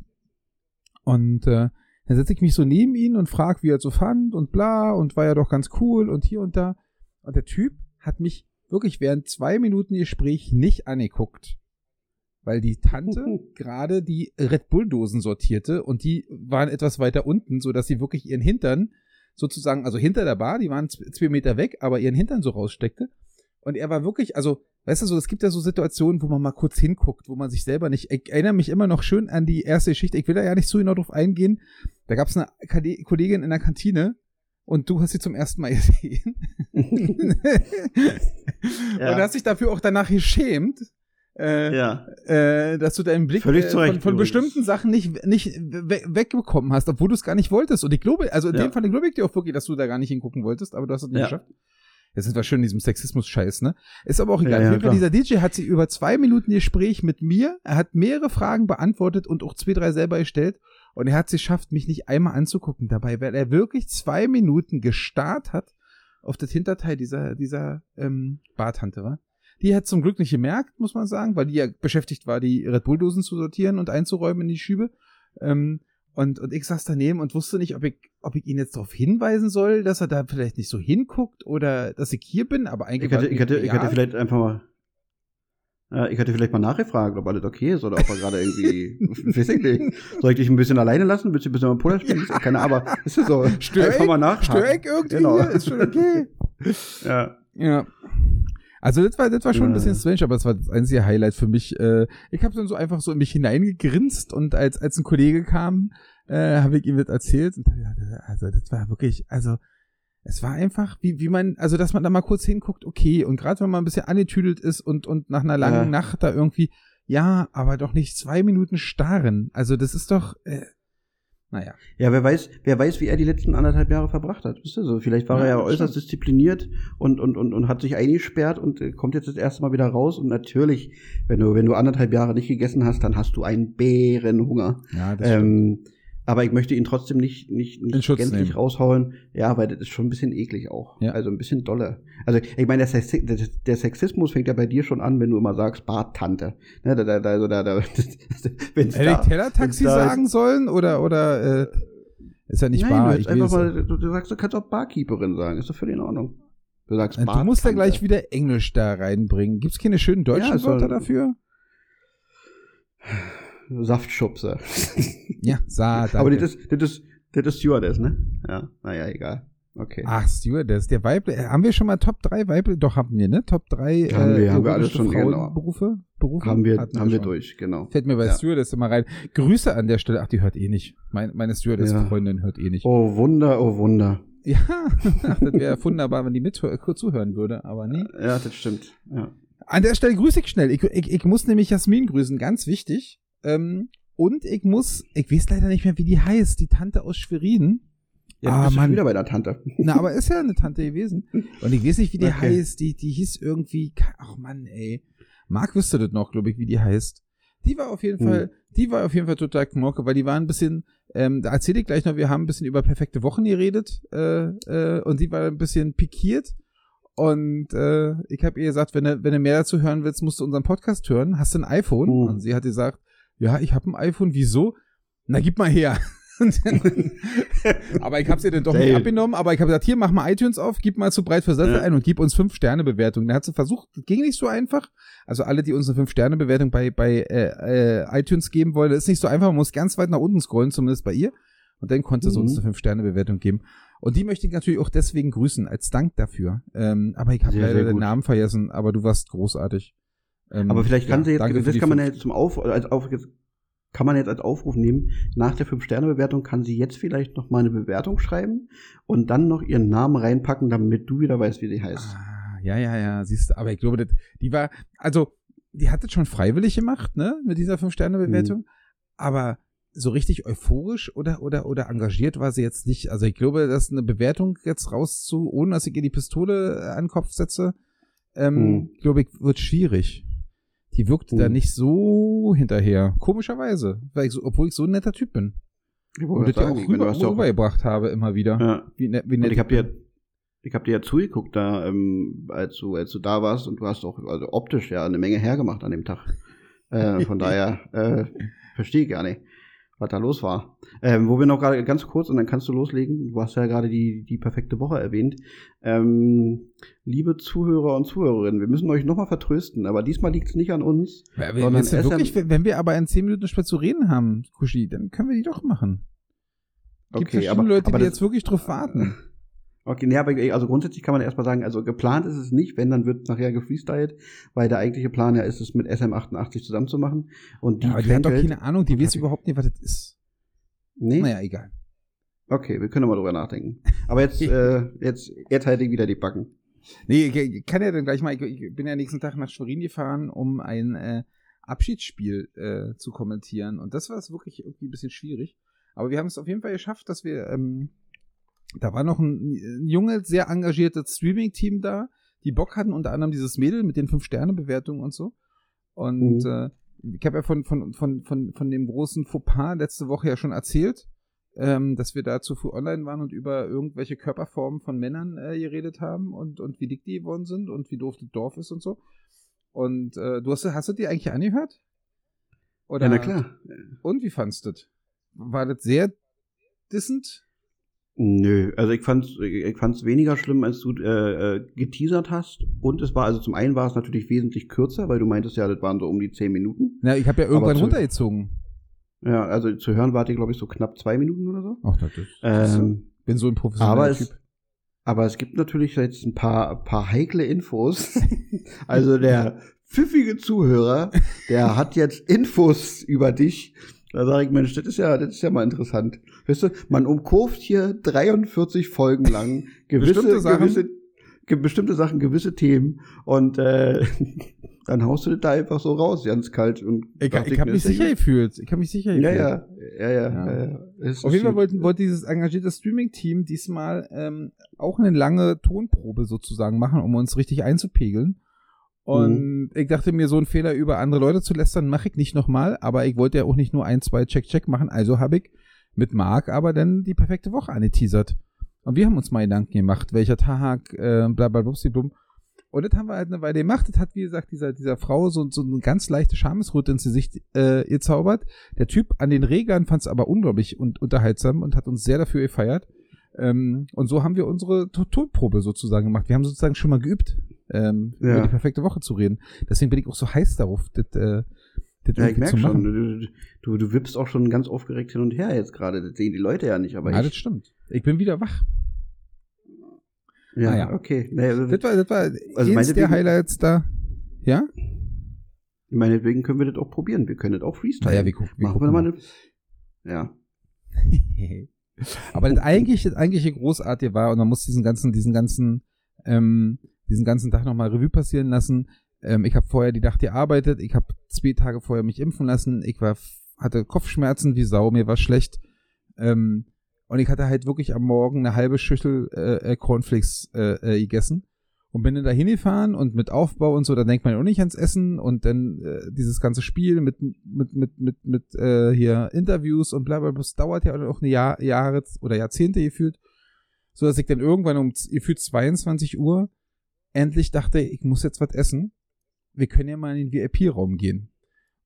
Und äh, dann setze ich mich so neben ihn und frage, wie er es so fand und bla und war ja doch ganz cool und hier und da. Und der Typ hat mich wirklich während zwei Minuten Gespräch nicht angeguckt. Weil die Tante gerade die Red Bull-Dosen sortierte und die waren etwas weiter unten, so dass sie wirklich ihren Hintern sozusagen, also hinter der Bar, die waren zwei Meter weg, aber ihren Hintern so raussteckte. Und er war wirklich, also, weißt du, so, es gibt ja so Situationen, wo man mal kurz hinguckt, wo man sich selber nicht, ich erinnere mich immer noch schön an die erste Geschichte, ich will da ja nicht so genau drauf eingehen. Da gab es eine Kollegin in der Kantine und du hast sie zum ersten Mal gesehen. Ja. Und hast dich dafür auch danach geschämt. Äh, Ja. äh, dass du deinen Blick äh, von, von bestimmten Sachen nicht, nicht we wegbekommen hast, obwohl du es gar nicht wolltest. Und ich glaube, also in Ja. dem Fall glaube ich dir auch wirklich, dass du da gar nicht hingucken wolltest, aber du hast es nicht Ja. geschafft. Jetzt sind wir schön in diesem Sexismus-Scheiß, ne? Ist aber auch egal. Ja, ja, dieser DJ hat sich über zwei Minuten Gespräch mit mir, er hat mehrere Fragen beantwortet und auch zwei, drei selber gestellt. Und er hat es geschafft, mich nicht einmal anzugucken dabei, weil er wirklich zwei Minuten gestarrt hat auf das Hinterteil dieser, dieser ähm, Bartante, war. Die hat zum Glück nicht gemerkt, muss man sagen, weil die ja beschäftigt war, die Red Bull-Dosen zu sortieren und einzuräumen in die Schübe. Ähm, und, und ich saß daneben und wusste nicht, ob ich, ob ich ihn jetzt darauf hinweisen soll, dass er da vielleicht nicht so hinguckt oder dass ich hier bin, aber eigentlich Ich hätte, war ich, hätte, ich hätte vielleicht einfach mal. Äh, ich hätte vielleicht mal nachgefragt, ob alles okay ist oder ob er gerade irgendwie, weiß ich nicht. Soll ich dich ein bisschen alleine lassen? Willst du ein bisschen mal Puller spielen? Ja. Keine Ahnung, aber ist ja so. Stör Einfach mal nachfragen. Stör ich irgendwie? Genau. Ist schon okay. Ja. Ja. Also das war, das war schon ein Ja. bisschen strange, aber es war das einzige Highlight für mich. Äh, ich habe dann so einfach so in mich hineingegrinst und als, als ein Kollege kam, äh, habe ich ihm das erzählt. Und, also das war wirklich, also es war einfach, wie, wie man, also dass man da mal kurz hinguckt, okay, und gerade wenn man ein bisschen angetüdelt ist und, und nach einer langen Ja. Nacht da irgendwie, ja, aber doch nicht zwei Minuten starren. Also das ist doch, äh, naja. Ja, wer weiß, wer weiß, wie er die letzten anderthalb Jahre verbracht hat. Wisst ihr so? Vielleicht war Ja, er ja äußerst diszipliniert und, und, und, und hat sich eingesperrt und äh, kommt jetzt das erste Mal wieder raus. Und natürlich, wenn du, wenn du anderthalb Jahre nicht gegessen hast, dann hast du einen Bärenhunger. Ja, das stimmt. Aber ich möchte ihn trotzdem nicht, nicht, nicht gänzlich nehmen. raushauen. Ja, weil das ist schon ein bisschen eklig auch. Ja. Also ein bisschen dolle. Also ich meine, der, Sexi der, der Sexismus fängt ja bei dir schon an, wenn du immer sagst, Barttante. Ne, da, da, da, also da, da, wenn's Hätte da, ich Tellertaxi da- sagen sollen oder, oder, äh, ist ja nicht Nein, wahr. du, Ich einfach mal, du, du sagst, du kannst auch Barkeeperin sagen. Ist doch völlig in Ordnung. Du sagst Äh, Du musst ja Bartante. gleich wieder Englisch da reinbringen. Gibt's keine schönen deutschen Ja, es Wörter dafür? Saftschubse. Ja, Sa, danke. Aber das ist, das ist, das ist Stewardess, ne? Ja, naja, egal. Okay. Ach, Stewardess, der Weibel, äh, haben wir schon mal Top 3 Weibel? Doch, haben wir, ne? Top 3 Haben wir, haben wir erotische alles schon, genau. Frauenberufe? Berufe? haben wir, Hatten haben wir schon. durch, genau. Fällt mir bei Ja. Stewardess immer rein. Grüße an der Stelle. Ach, die hört eh nicht. Mein, meine Stewardess-Freundin hört eh nicht. Oh Wunder, oh Wunder. Ja, Ach, das wäre wunderbar, wenn die mit kurz zuhören würde, aber nee. Ja, das stimmt. Ja. An der Stelle grüße ich schnell. Ich, ich, ich muss nämlich Jasmin grüßen, ganz wichtig. Ähm, und ich muss, ich weiß leider nicht mehr, wie die heißt, die Tante aus Schwerin. Ja, Ah, bist Mann. wieder bei der Tante. Na, aber ist ja eine Tante gewesen. Und ich weiß nicht, wie die Okay. heißt. Die, die hieß irgendwie, ach Mann, ey. Marc wüsste das noch, glaube ich, wie die heißt. Die war auf jeden Hm. Fall, die war auf jeden Fall total knorke, weil die war ein bisschen, ähm, da erzähle ich gleich noch, wir haben ein bisschen über perfekte Wochen geredet, äh, äh, und sie war ein bisschen pikiert. Und äh, ich habe ihr gesagt, wenn du, wenn du mehr dazu hören willst, musst du unseren Podcast hören. Hast du ein iPhone? Hm. Und sie hat gesagt, ja, ich habe ein iPhone. Wieso? Na, gib mal her. Aber ich habe sie dann doch nicht Dale. abgenommen. Aber ich habe gesagt, hier, mach mal iTunes auf, gib mal zu breit für Sattel Ja. ein und gib uns fünf Sterne Bewertung. Dann hat sie versucht, ging nicht so einfach. Also alle, die uns eine fünf Sterne Bewertung bei bei äh, äh, iTunes geben wollen, das ist nicht so einfach. Man muss ganz weit nach unten scrollen, zumindest bei ihr. Und dann konnte sie Mhm. uns eine fünf Sterne Bewertung geben. Und die möchte ich natürlich auch deswegen grüßen als Dank dafür. Ähm, aber ich habe leider den. Namen vergessen. Aber du warst großartig. Ähm, Aber vielleicht kann ja, sie jetzt, das kann man ja fünf- jetzt zum Auf, als auf, kann man jetzt als Aufruf nehmen. Nach der 5-Sterne-Bewertung kann sie jetzt vielleicht noch mal eine Bewertung schreiben und dann noch ihren Namen reinpacken, damit du wieder weißt, wie sie heißt. Ah, ja, ja, ja, siehst du, aber ich glaube, das, die war, also, die hat das schon freiwillig gemacht, ne, mit dieser Fünf-Sterne-Bewertung, Mhm. aber so richtig euphorisch oder, oder, oder engagiert war sie jetzt nicht. Also ich glaube, dass eine Bewertung jetzt rauszu, ohne dass ich ihr die Pistole an den Kopf setze, ähm, Mhm. glaube ich, wird schwierig. Die wirkte da Mhm. nicht so hinterher. Komischerweise. Weil ich so, obwohl ich so ein netter Typ bin. Ich Und das ja auch du rüber, auch- rübergebracht habe immer wieder. Ja. Wie, ne, wie nett ich habe dir, ich habe dir ja zugeguckt, da, ähm, als du, als du da warst und du hast auch also optisch ja eine Menge hergemacht an dem Tag. Äh, von daher äh, verstehe ich gar nicht, was da los war. Ähm, wo wir noch gerade ganz kurz und dann kannst du loslegen. Du hast ja gerade die die perfekte Woche erwähnt. Ähm, liebe Zuhörer und Zuhörerinnen, wir müssen euch nochmal vertrösten, aber diesmal liegt es nicht an uns. Ja, sondern du SM wirklich, wenn- wenn wir aber in 10 Minuten später zu reden haben, Kushi, dann können wir die doch machen. Gibt Okay, verschiedene aber- Leute, aber die jetzt wirklich drauf warten. Okay, nee, aber also grundsätzlich kann man erstmal sagen, also geplant ist es nicht, wenn, dann wird nachher gefreestylt, weil der eigentliche Plan ja ist, es mit SM88 zusammenzumachen. Und die Ja, aber die hat doch keine Ahnung, die weiß Okay. überhaupt nicht, was das ist. Nee? Naja, egal. Okay, wir können mal drüber nachdenken. Aber jetzt, äh, jetzt, jetzt halte ich wieder die Backen. Nee, ich, ich kann ja dann gleich mal, ich, ich bin ja nächsten Tag nach Schwerin gefahren, um ein äh, Abschiedsspiel äh, zu kommentieren. Und das war es wirklich irgendwie ein bisschen schwierig. Aber wir haben es auf jeden Fall geschafft, dass wir, ähm, da war noch ein, ein junges, sehr engagiertes Streaming-Team da, die Bock hatten, unter anderem dieses Mädel mit den Fünf-Sterne-Bewertungen und so. Und Mhm. äh, ich habe ja von, von, von, von, von dem großen Fauxpas letzte Woche ja schon erzählt, ähm, dass wir da zu früh online waren und über irgendwelche Körperformen von Männern äh, geredet haben und, und wie dick die geworden sind und wie doof das Dorf ist und so. Und äh, du hast, hast du die eigentlich angehört? Oder, Ja, na klar. Und wie fandst du das? War das sehr dissend? Nö, also ich fand's, ich fand's weniger schlimm, als du äh, äh, geteasert hast. Und es war, also zum einen war es natürlich wesentlich kürzer, weil du meintest ja, das waren so um die zehn Minuten. Na, ich habe ja irgendwann zu- runtergezogen. Ja, also zu hören wart ihr, glaube ich, so knapp zwei Minuten oder so. Ach, ist. Ähm, bin so ein professioneller aber Typ. es, aber es gibt natürlich jetzt ein paar, paar heikle Infos. also der pfiffige Zuhörer, der hat jetzt Infos über dich. Da sage ich, Mensch, das ist ja, das ist ja mal interessant. Weißt du, man umkurvt hier 43 Folgen lang gewisse, Bestimmte Sachen. gewisse, ge bestimmte Sachen, gewisse Themen und äh, dann haust du das da einfach so raus, ganz kalt und Ich, ich habe mich sicher gefühlt. Ich habe mich sicher gefühlt. ja, ja, ja. Ja. ja, ja. Auf jeden Fall gut. wollte, wollte dieses engagierte Streaming-Team diesmal ähm, auch eine lange Tonprobe sozusagen machen, um uns richtig einzupegeln. Und ich dachte mir, so einen Fehler über andere Leute zu lästern, mache ich nicht nochmal, aber ich wollte ja auch nicht nur ein, zwei Check-Check machen, also habe ich mit Marc aber dann die perfekte Woche angeteasert. Und wir haben uns mal Gedanken gemacht, welcher Tag, äh, bla bla blum. Und das haben wir halt eine Weile gemacht. Das hat, wie gesagt, dieser, dieser Frau so, so eine ganz leichte Schamesröte ins Gesicht äh, gezaubert. Der Typ an den Reglern fand es aber unglaublich und unterhaltsam und hat uns sehr dafür gefeiert. Ähm, und so haben wir unsere To- Tonprobe sozusagen gemacht. Wir haben sozusagen schon mal geübt, ähm, Ja. über die perfekte Woche zu reden. Deswegen bin ich auch so heiß darauf, das, äh, das Ja, ich merke zu schon, machen. du, du, du wippst auch schon ganz aufgeregt hin und her jetzt gerade. Das sehen die Leute ja nicht, aber ja, das ich. stimmt. Ich bin wieder wach. Ja, Ah, ja. okay. Naja, Das war, das war Also eins der Highlights da. Ja? meinetwegen können wir das auch probieren. Wir können das auch freestylen. Naja, wir gucken. Wir Machen wir gucken mal mal. eine. Ja. Aber das eigentlich, das eigentliche Großartige war, und man muss diesen ganzen, diesen ganzen, ähm, diesen ganzen Tag nochmal Revue passieren lassen. Ähm, ich habe vorher die Nacht gearbeitet, ich habe zwei Tage vorher mich impfen lassen, ich war, hatte Kopfschmerzen wie Sau, mir war schlecht. Ähm, und ich hatte halt wirklich am Morgen eine halbe Schüssel äh, äh, Cornflakes äh, äh, gegessen. Und bin dann da hingefahren und mit Aufbau und so, da denkt man auch nicht ans Essen und dann äh, dieses ganze Spiel mit, mit, mit, mit, mit äh, hier Interviews und bla bla bla, das dauert ja auch eine Jahr, Jahre oder Jahrzehnte gefühlt, so dass ich dann irgendwann um gefühlt 22 Uhr endlich dachte, ich muss jetzt was essen. Wir können ja mal in den VIP-Raum gehen.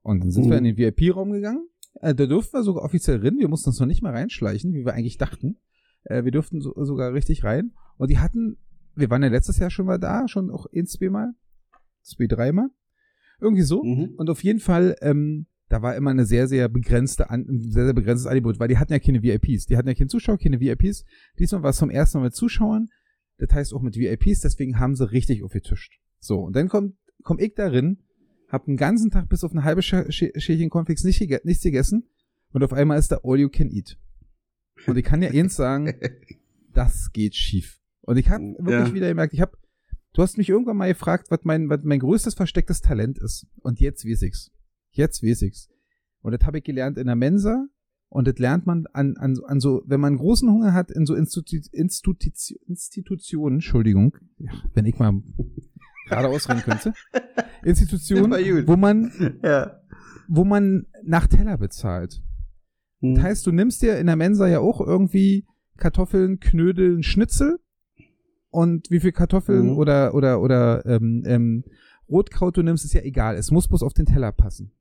Und dann sind Mhm. wir in den VIP-Raum gegangen. Äh, da durften wir sogar offiziell rein. Wir mussten uns noch nicht mal reinschleichen, wie wir eigentlich dachten. Äh, wir durften so, sogar richtig rein. Und die hatten, wir waren ja letztes Jahr schon mal da, schon auch ein, zwei Mal. Zwei, dreimal. Irgendwie so. Mhm. Und auf jeden Fall, ähm, da war immer eine sehr, sehr begrenzte, ein sehr, sehr begrenztes Angebot, weil die hatten ja keine VIPs. Die hatten ja keine Zuschauer, keine VIPs. Diesmal war es zum ersten Mal mit Zuschauern. Das heißt auch mit VIPs, deswegen haben sie richtig aufgetischt. So, und dann kommt, komm ich darin, hab den ganzen Tag bis auf eine halbe Sch Sch Schälchen Cornflakes nicht, nichts gegessen und auf einmal ist da All You Can Eat. Und ich kann ja eins sagen, das geht schief. Und ich habe wirklich Ja. wieder gemerkt, ich habe, du hast mich irgendwann mal gefragt, was mein, was mein größtes verstecktes Talent ist. Und jetzt weiß ich's. Jetzt weiß ich's. Und das habe ich gelernt in der Mensa. Und das lernt man an, an, an so, wenn man großen Hunger hat, in so Institu Instituti Institutionen, Entschuldigung, ja, wenn ich mal gerade ausreden könnte, Institutionen, wo man, Ja. wo man nach Teller bezahlt. Mhm. Das heißt, du nimmst dir in der Mensa ja auch irgendwie Kartoffeln, Knödel, einen Schnitzel und wie viel Kartoffeln Mhm. oder oder oder ähm, ähm, Rotkraut du nimmst, ist ja egal. Es muss bloß auf den Teller passen.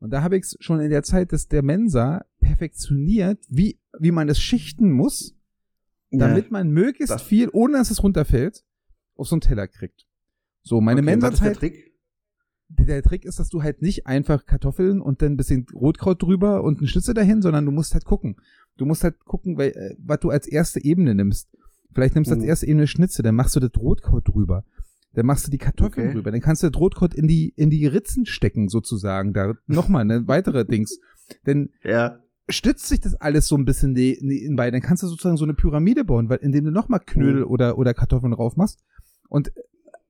Und da habe ich es schon in der Zeit des der Mensa perfektioniert, wie wie man es schichten muss, damit man möglichst viel, ohne dass es runterfällt, auf so einen Teller kriegt. So, meine okay, was ist der Trick? der, der Trick ist, dass du halt nicht einfach Kartoffeln und dann ein bisschen Rotkraut drüber und einen Schnitzel dahin, sondern du musst halt gucken. Du musst halt gucken, weil, äh, was du als erste Ebene nimmst. Vielleicht nimmst du als Mhm. erste Ebene Schnitzel, dann machst du das Rotkraut drüber. Dann machst du die Kartoffeln Okay. drüber. Dann kannst du das Rotkraut in die, in die Ritzen stecken, sozusagen. Da nochmal eine weitere Dings. Denn Ja. Stützt sich das alles so ein bisschen ne- ne- in bei, dann kannst du sozusagen so eine Pyramide bauen, weil indem du nochmal Knödel Mhm. oder, oder Kartoffeln drauf machst. Und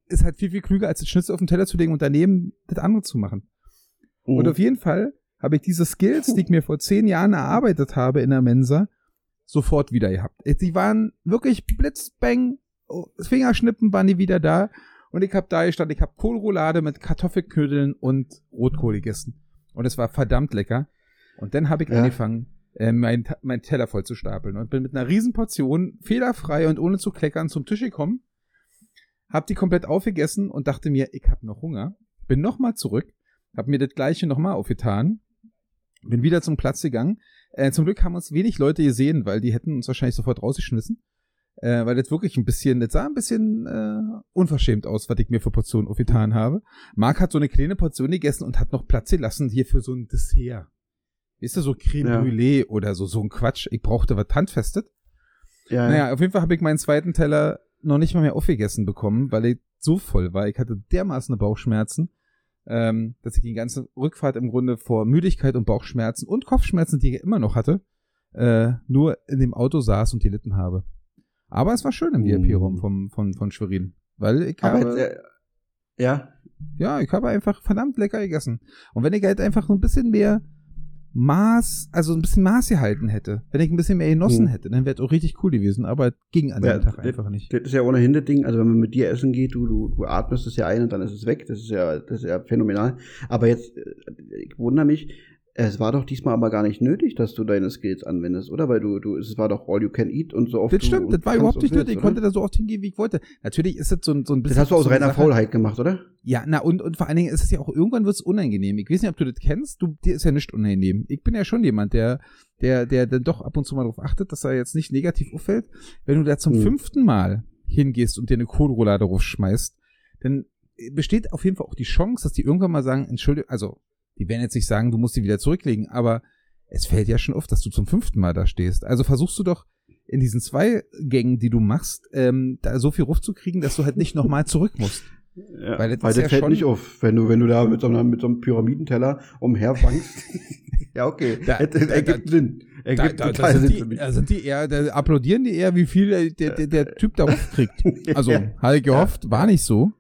ist halt viel, viel klüger, als das Schnitzel auf den Teller zu legen und daneben das andere zu machen. Mhm. Und auf jeden Fall habe ich diese Skills, die ich mir vor zehn Jahren erarbeitet habe in der Mensa, sofort wieder gehabt. Die waren wirklich blitzbang, oh, Fingerschnippen waren die wieder da. Und ich habe da gestanden, ich habe Kohlroulade mit Kartoffelknödeln und Rotkohl gegessen. Und es war verdammt lecker. Und dann habe ich Ja. angefangen, äh, mein, mein Teller voll zu stapeln. Und bin mit einer riesen Portion, fehlerfrei und ohne zu kleckern, zum Tisch gekommen. Hab die komplett aufgegessen und dachte mir, ich habe noch Hunger. Bin nochmal zurück, hab mir das gleiche nochmal aufgetan. Bin wieder zum Platz gegangen. Äh, zum Glück haben uns wenig Leute gesehen, weil die hätten uns wahrscheinlich sofort rausgeschmissen. Äh, weil das wirklich ein bisschen, das sah ein bisschen äh, unverschämt aus, was ich mir für Portionen aufgetan habe. Marc hat so eine kleine Portion gegessen und hat noch Platz gelassen hier für so ein Dessert. Ist das so Creme Ja. Brûlée oder so, so ein Quatsch. Ich brauchte was handfestet. Ja, Naja, auf jeden Fall habe ich meinen zweiten Teller noch nicht mal mehr aufgegessen bekommen, weil ich so voll war. Ich hatte dermaßen Bauchschmerzen, ähm, dass ich die ganze Rückfahrt im Grunde vor Müdigkeit und Bauchschmerzen und Kopfschmerzen, die ich immer noch hatte, äh, nur in dem Auto saß und gelitten habe. Aber es war schön im Mm. VIP-Raum vom, von, von Schwerin. Weil ich aber habe, jetzt, äh, ja, ja, ich habe einfach verdammt lecker gegessen. Und wenn ich halt einfach so ein bisschen mehr Maß, also ein bisschen Maß gehalten hätte, wenn ich ein bisschen mehr genossen Hm. hätte, dann wäre es auch richtig cool gewesen. Aber es ging an Ja, dem Tag das- einfach nicht. das ist ja ohnehin das Ding, also wenn man mit dir essen geht, du, du, du atmest es ja ein und dann ist es weg, das ist ja, das ist ja phänomenal. Aber jetzt, äh, ich wundere mich, es war doch diesmal aber gar nicht nötig, dass du deine Skills anwendest, oder? Weil du, du, es war doch all you can eat und so oft Das du stimmt, das war überhaupt nicht nötig. Ich konnte da so oft hingehen, wie ich wollte. Natürlich ist das so ein, so ein bisschen. Das hast du aus so eine reiner Sache- Faulheit gemacht, oder? Ja, na und, und vor allen Dingen ist es ja auch irgendwann wird es unangenehm. Ich weiß nicht, ob du das kennst. Du, dir ist ja nicht unangenehm. Ich bin ja schon jemand, der, der, der dann doch ab und zu mal darauf achtet, dass er jetzt nicht negativ auffällt. Wenn du da zum Hm. fünften Mal hingehst und dir eine Kohlroulade raufschmeißt, dann besteht auf jeden Fall auch die Chance, dass die irgendwann mal sagen, Entschuldigung, also die werden jetzt nicht sagen, du musst sie wieder zurücklegen, aber es fällt ja schon auf, dass du zum fünften Mal da stehst. Also versuchst du doch in diesen zwei Gängen, die du machst, ähm, da so viel rufzukriegen, dass du halt nicht nochmal zurück musst. Ja, Weil weil das das, ist ja fällt schon- nicht auf, wenn du, wenn du da mit so, einer, mit so einem Pyramidenteller umherfangst. ja, okay. Da- Ergibt da- ergibt Sinn. Da, Ergibt da, da, sind Sinn die, für mich. da sind die eher, da applaudieren die eher, wie viel der, der, der Typ da kriegt. Also, Ja. hatte ich gehofft, war nicht so.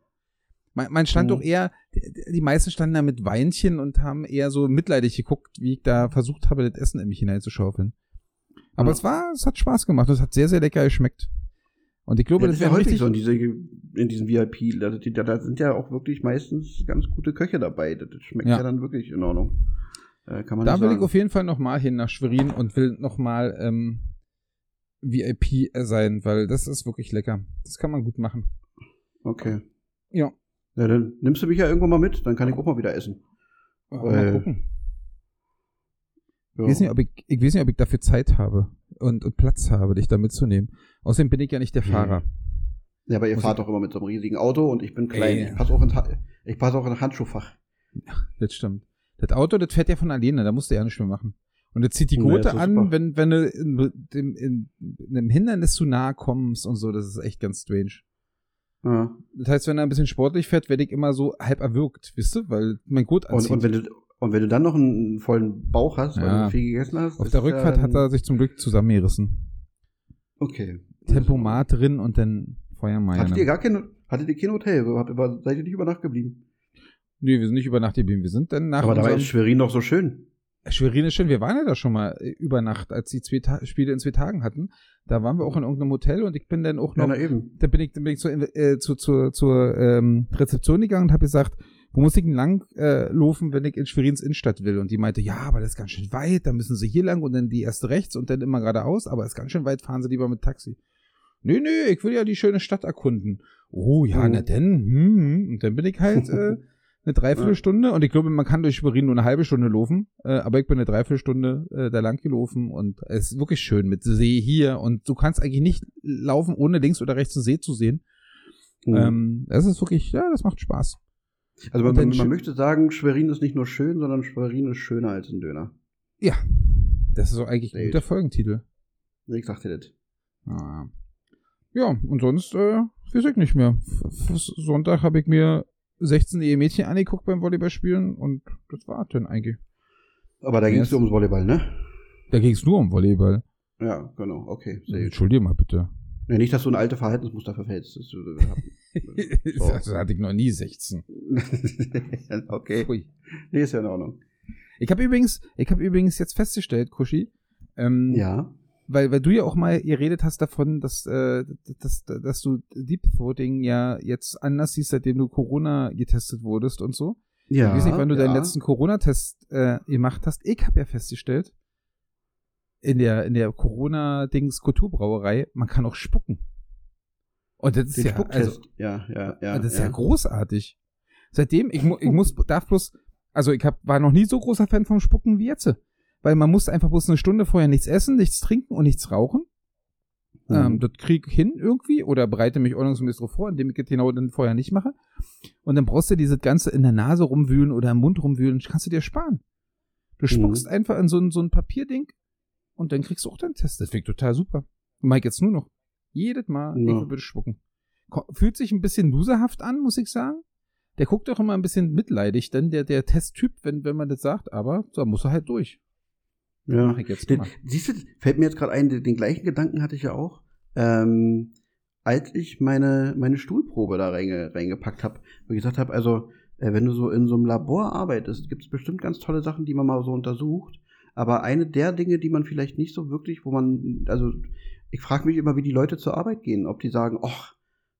Man, man stand Mhm. doch eher, die meisten standen da mit Weinchen und haben eher so mitleidig geguckt, wie ich da versucht habe, das Essen in mich hineinzuschaufeln. Aber Ja. es war, es hat Spaß gemacht, es hat sehr, sehr lecker geschmeckt. Und ich glaube, Ja, das, das ist ja wäre häufig so in, diese, in diesen VIP. Da, da, da sind ja auch wirklich meistens ganz gute Köche dabei. Das schmeckt Ja. ja, dann wirklich in Ordnung. Äh, kann man da will ich sagen. auf jeden Fall nochmal hin nach Schwerin und will nochmal ähm, VIP sein, weil das ist wirklich lecker. Das kann man gut machen. Okay. Ja. Ja, dann nimmst du mich ja irgendwann mal mit, dann kann ich auch mal wieder essen. Mal Äh, gucken. Ja. Ich weiß nicht, ob ich, ich weiß nicht, ob ich dafür Zeit habe und, und Platz habe, dich da mitzunehmen. Außerdem bin ich ja nicht der Hm. Fahrer. ja, aber ihr Muss fahrt doch immer mit so einem riesigen Auto und ich bin klein. Ey. Ich passe auch, Ha- ich pass auch Handschuhfach. Das stimmt. Das Auto, das fährt ja von alleine, da musst du ja nichts mehr machen. Und das zieht die Ja, Gurte doch an, super. wenn, wenn du in, in, in, in einem Hindernis zu nahe kommst und so, das ist echt ganz strange. Ja. Das heißt, wenn er ein bisschen sportlich fährt, werde ich immer so halb erwürgt, wisst ihr, weil mein Gurt Und, anzieht. und, wenn du, und wenn du dann noch einen vollen Bauch hast, weil Ja. du viel gegessen hast. Auf der Rückfahrt hat er sich zum Glück zusammengerissen. Okay. Tempomat drin und dann Feuermeier. Hattet ihr gar kein, hattet ihr kein Hotel? Habt ihr, seid ihr nicht über Nacht geblieben? Nee, wir sind nicht über Nacht geblieben. Wir sind dann nach Aber dabei unserem- ist Schwerin doch so schön. Schwerin ist schön. Wir waren ja da schon mal äh, über Nacht, als die zwei Ta Spiele in zwei Tagen hatten. Da waren wir auch in irgendeinem Hotel und ich bin dann auch Ja, noch, na eben. da bin ich, dann bin ich zur, äh, zu, zur, zur ähm, Rezeption gegangen und habe gesagt, wo muss ich denn lang äh, laufen, wenn ich in Schwerins Innenstadt will? Und die meinte, ja, aber das ist ganz schön weit, da müssen sie hier lang und dann die erste rechts und dann immer geradeaus, aber ist ganz schön weit, fahren sie lieber mit Taxi. Nee, nee, ich will ja die schöne Stadt erkunden. Oh, ja, Oh. na denn, hm, hm. Und dann bin ich halt äh, eine Dreiviertelstunde und ich glaube, man kann durch Schwerin nur eine halbe Stunde laufen, äh, aber ich bin eine Dreiviertelstunde äh, da lang gelaufen und es ist wirklich schön mit See hier und du kannst eigentlich nicht laufen, ohne links oder rechts einen See zu sehen. Mhm. Ähm, das ist wirklich, ja, das macht Spaß. also man, man, möchte sagen, Schwerin ist nicht nur schön, sondern Schwerin ist schöner als ein Döner. Ja, das ist so eigentlich ein guter gut. Folgentitel. Ich sagte das. Ah. Ja, und sonst, äh, weiß ich nicht mehr. F Sonntag habe ich mir 16 Ehe Mädchen angeguckt beim Volleyballspielen und das war dann eigentlich. Aber da ging es es- ums Volleyball, ne? Da ging es nur um Volleyball. Ja, genau. Okay. Entschuldige mal bitte. Ja, nicht, dass du in alte Verhaltensmuster verfällst. Das, äh, So. das hatte ich noch nie 16. okay. Ui. Nee, ist ja in Ordnung. Ich habe übrigens, ich habe übrigens jetzt festgestellt, Kushi, ähm, Ja. Weil, weil du ja auch mal geredet hast davon, dass, äh, dass, dass du Deep Throating ja jetzt anders siehst, seitdem du Corona getestet wurdest und so. Ja. ich weiß nicht, wann du ja. deinen letzten Corona-Test äh, gemacht hast. Ich habe ja festgestellt, in der, in der Corona-Dings Kulturbrauerei, man kann auch spucken. Und das ist Den ja, also, ja, ja, ja. das ist ja. großartig. Seitdem, ich, mu ich muss, darf bloß, also ich hab, war noch nie so großer Fan vom Spucken wie jetzt. Weil man muss einfach bloß eine Stunde vorher nichts essen, nichts trinken und nichts rauchen. Mhm. Ähm, das krieg ich hin irgendwie oder bereite mich ordnungsgemäß drauf vor, indem ich das genau dann vorher nicht mache. Und dann brauchst du dieses Ganze in der Nase rumwühlen oder im Mund rumwühlen, kannst du dir sparen. Du spuckst einfach in so ein, so ein Papierding und dann kriegst du auch deinen Test. Das klingt total super. Ich jetzt nur noch. Jedes Mal, Ja. ich würde spucken. Fühlt sich ein bisschen loserhaft an, muss ich sagen. Der guckt auch immer ein bisschen mitleidig, denn der, der Testtyp, wenn, wenn man das sagt, aber da muss er halt durch. Ja. Mach ich jetzt Den, mal. siehst du, fällt mir jetzt gerade ein, den, den gleichen Gedanken hatte ich ja auch, ähm, als ich meine, meine Stuhlprobe da reinge, reingepackt habe. Wo ich gesagt habe, also, äh, wenn du so in so einem Labor arbeitest, gibt es bestimmt ganz tolle Sachen, die man mal so untersucht. Aber eine der Dinge, die man vielleicht nicht so wirklich, wo man, also, ich frage mich immer, wie die Leute zur Arbeit gehen. Ob die sagen, ach,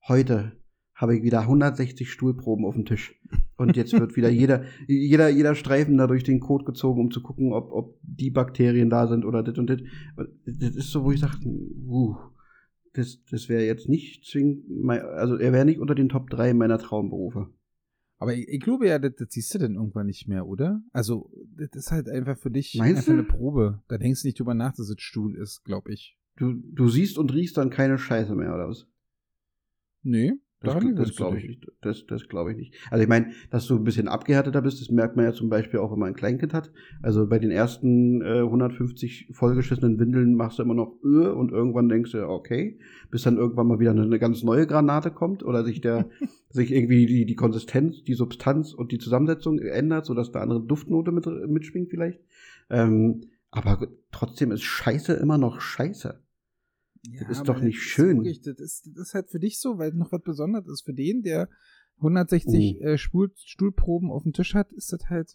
heute habe ich wieder 160 Stuhlproben auf dem Tisch. Und jetzt wird wieder jeder, jeder, jeder Streifen da durch den Code gezogen, um zu gucken, ob, ob die Bakterien da sind oder dit und dit. Das ist so, wo ich sage, uh, das, das wäre jetzt nicht zwingend, mein, also er wäre nicht unter den Top 3 meiner Traumberufe. Aber ich, ich glaube ja, das, das siehst du dann irgendwann nicht mehr, oder? Also, das ist halt einfach für dich Meinst einfach du? eine Probe. Da denkst du nicht drüber nach, dass es Stuhl ist, glaube ich. Du, du siehst und riechst dann keine Scheiße mehr, oder was? Nee, Das, das du glaube ich nicht. Das, das glaube ich nicht. Also ich meine, dass du ein bisschen abgehärteter bist, das merkt man ja zum Beispiel auch, wenn man ein Kleinkind hat. Also bei den ersten äh, 150 vollgeschissenen Windeln machst du immer noch äh, und irgendwann denkst du, okay, bis dann irgendwann mal wieder eine, eine ganz neue Granate kommt oder sich der sich irgendwie die, die Konsistenz, die Substanz und die Zusammensetzung ändert, sodass da andere Duftnote mit, mitschwingt vielleicht. Ähm, aber trotzdem ist Scheiße immer noch Scheiße. Ja, ist aber doch nicht das ist schön. wirklich- Das ist, das ist halt für dich so, weil noch was Besonderes ist. Für den, der 160 Mhm. äh, Stuhl, Stuhlproben auf dem Tisch hat, ist das halt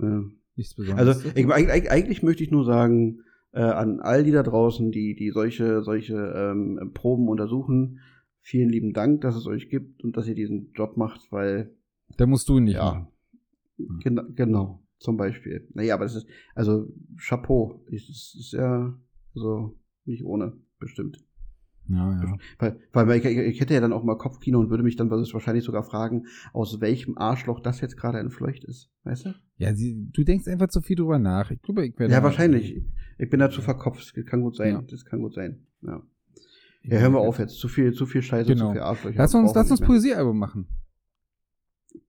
Ja. nichts Besonderes. Also ich, eigentlich, eigentlich möchte ich nur sagen, äh, an all die da draußen, die, die solche, solche ähm, Proben untersuchen, vielen lieben Dank, dass es euch gibt und dass ihr diesen Job macht, weil da musst du ihn nicht ja, machen. gena genau, zum Beispiel. Naja, aber es ist, also Chapeau, es ist, ist ja so nicht ohne, bestimmt. Ja, ja. Weil, weil ich, ich hätte ja dann auch mal Kopfkino und würde mich dann wahrscheinlich sogar fragen, aus welchem Arschloch das jetzt gerade entfleucht ist. Weißt du? Ja, sie, du denkst einfach zu viel drüber nach. Ich glaube, ich werde. Ja, wahrscheinlich. Ich bin dazu verkopft. Das kann gut sein. Ja. Das kann gut sein. Ja. Ja, hören wir auf jetzt. Zu viel, zu viel Scheiße, Genau. zu viel Arschlöcher. Lass uns, lass wir uns. Poesiealbum machen.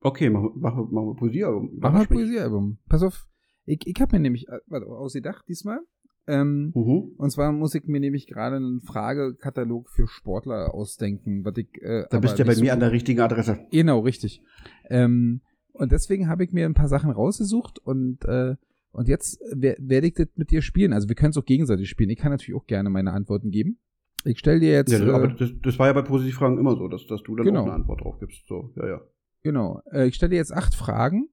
Okay, machen wir, machen wir, machen wir Poesie. aber Mach mal überrasch mich. Poesiealbum. Pass auf. Ich, ich habe mir nämlich äh, warte, ausgedacht diesmal. Ähm, Mhm. Und zwar muss ich mir nämlich gerade einen Fragekatalog für Sportler ausdenken, was ich. Äh, Da bist du ja bei mir so- an der richtigen Adresse. Genau, richtig. Ähm, und deswegen habe ich mir ein paar Sachen rausgesucht und, äh, und jetzt wer- werde ich das mit dir spielen. Also wir können es auch gegenseitig spielen. Ich kann natürlich auch gerne meine Antworten geben. Ich stelle dir jetzt. Ja, äh, aber das, das war ja bei Positivfragen immer so, dass, dass du dann Genau. auch eine Antwort drauf gibst. So, ja, ja. genau. Äh, ich stelle dir jetzt acht Fragen.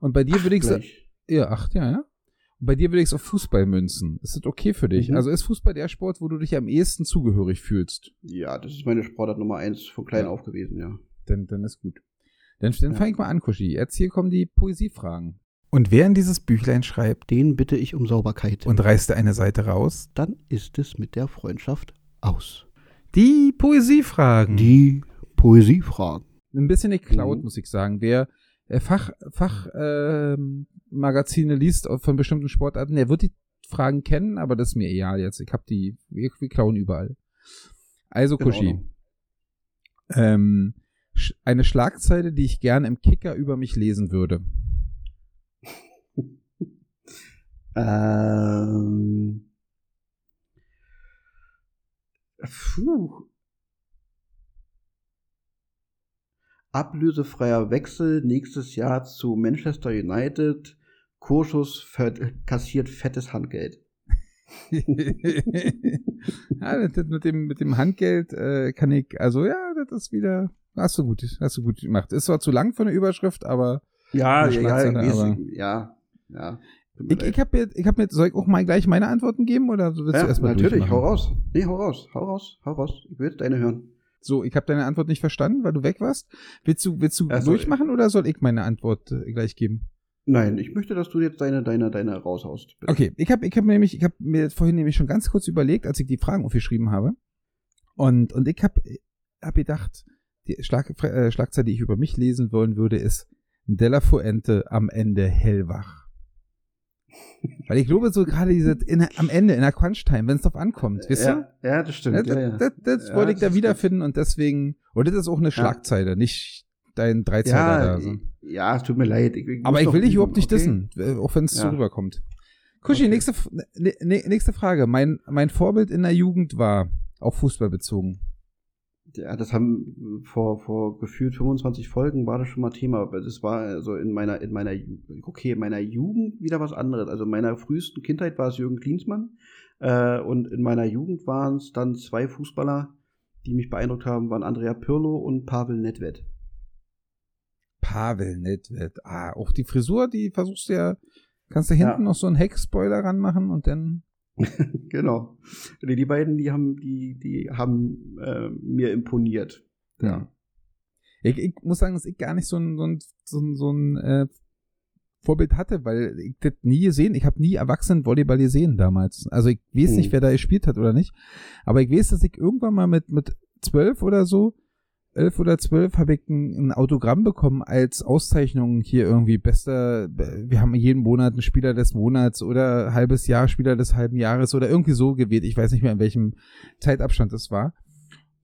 Und bei dir würde ich sa- Gleich. Ja, acht, ja, ja. Bei dir würde ich es auf Fußball münzen. Ist das okay für dich? Mhm. Also ist Fußball der Sport, wo du dich am ehesten zugehörig fühlst? Ja, das ist meine Sportart Nummer eins von klein Ja. auf gewesen, ja. Dann, dann ist gut. Dann, dann Ja. fange ich mal an, Kuschi. Jetzt hier kommen die Poesiefragen. Und wer in dieses Büchlein schreibt Den bitte ich um Sauberkeit. und reißt eine Seite raus, dann ist es mit der Freundschaft aus. die Poesiefragen. Die Poesiefragen. Ein bisschen geklaut, Mhm. muss ich sagen. Wer Fach, Fach ähm, Magazine liest von bestimmten Sportarten, der wird die Fragen kennen, aber das ist mir egal jetzt. Ich habe die, wir, wir klauen überall. Also, Kuschi. Ordnung. Ähm, eine Schlagzeile, die ich gerne im Kicker über mich lesen würde. Ähm. Puh. Ablösefreier Wechsel nächstes Jahr zu Manchester United. Kurschus kassiert fettes Handgeld. ja, das, mit dem mit dem Handgeld äh, kann ich, also ja, das ist wieder, hast du gut, hast du gut gemacht. Ist zwar zu lang für eine Überschrift, aber Ja, ja, aber- ja, ja. Ich, ich habe mir, ich habe mir, soll ich auch mal gleich meine Antworten geben oder willst du ja, erstmal natürlich, durchmachen? hau raus. Nee, hau raus, hau raus, hau raus. Ich will deine hören. So, ich habe deine Antwort nicht verstanden, weil du weg warst. Willst du, willst du Ach so, durchmachen oder soll ich meine Antwort äh, gleich geben? Nein, ich möchte, dass du jetzt deine, deine, deine raushaust. bitte. Okay, ich habe ich hab mir nämlich, ich habe mir vorhin nämlich schon ganz kurz überlegt, als ich die Fragen aufgeschrieben habe. Und, und ich habe hab gedacht, die Schlag, äh, Schlagzeile, die ich über mich lesen wollen würde, ist Della Fuente am Ende hellwach. Weil ich glaube, so gerade diese in, am Ende, in der Crunch-Time, wenn es drauf ankommt, weißt ja, du? ja, das stimmt. Das, ja, ja. das, das wollte ich da wiederfinden und deswegen, und das ist auch eine Schlagzeile, nicht dein Dreizeiler ja, da. So. ja, es tut mir leid. Ich, ich Aber ich will dich überhaupt nicht okay? dissen, äh, auch wenn es so rüberkommt. Kuschi, Okay. nächste, ne, ne, nächste Frage. Mein, mein Vorbild in der Jugend war auf Fußball bezogen. Ja, das haben vor, vor gefühlt 25 Folgen war das schon mal Thema. Aber das war also in meiner, in meiner, okay, in meiner Jugend wieder was anderes. Also in meiner frühesten Kindheit war es Jürgen Klinsmann. Äh, und in meiner Jugend waren es dann zwei Fußballer, die mich beeindruckt haben, waren Andrea Pirlo und Pavel Nedved. Pavel Nedved. Ah, auch die Frisur, die versuchst du ja, kannst du hinten Ja. noch so einen Heckspoiler ranmachen und dann. genau. Die, die beiden, die haben, die, die haben äh, mir imponiert. Ja. Ich, ich muss sagen, dass ich gar nicht so ein, so ein, so ein, so ein äh, Vorbild hatte, weil ich das nie gesehen, ich habe nie Erwachsenen-Volleyball gesehen damals. Also ich weiß Hm. nicht, wer da gespielt hat oder nicht, aber ich weiß, dass ich irgendwann mal mit, mit zwölf oder so, elf oder zwölf, habe ich ein, ein Autogramm bekommen als Auszeichnung hier irgendwie bester, wir haben jeden Monat einen Spieler des Monats oder halbes Jahr Spieler des halben Jahres oder irgendwie so gewählt. Ich weiß nicht mehr, in welchem Zeitabstand das war.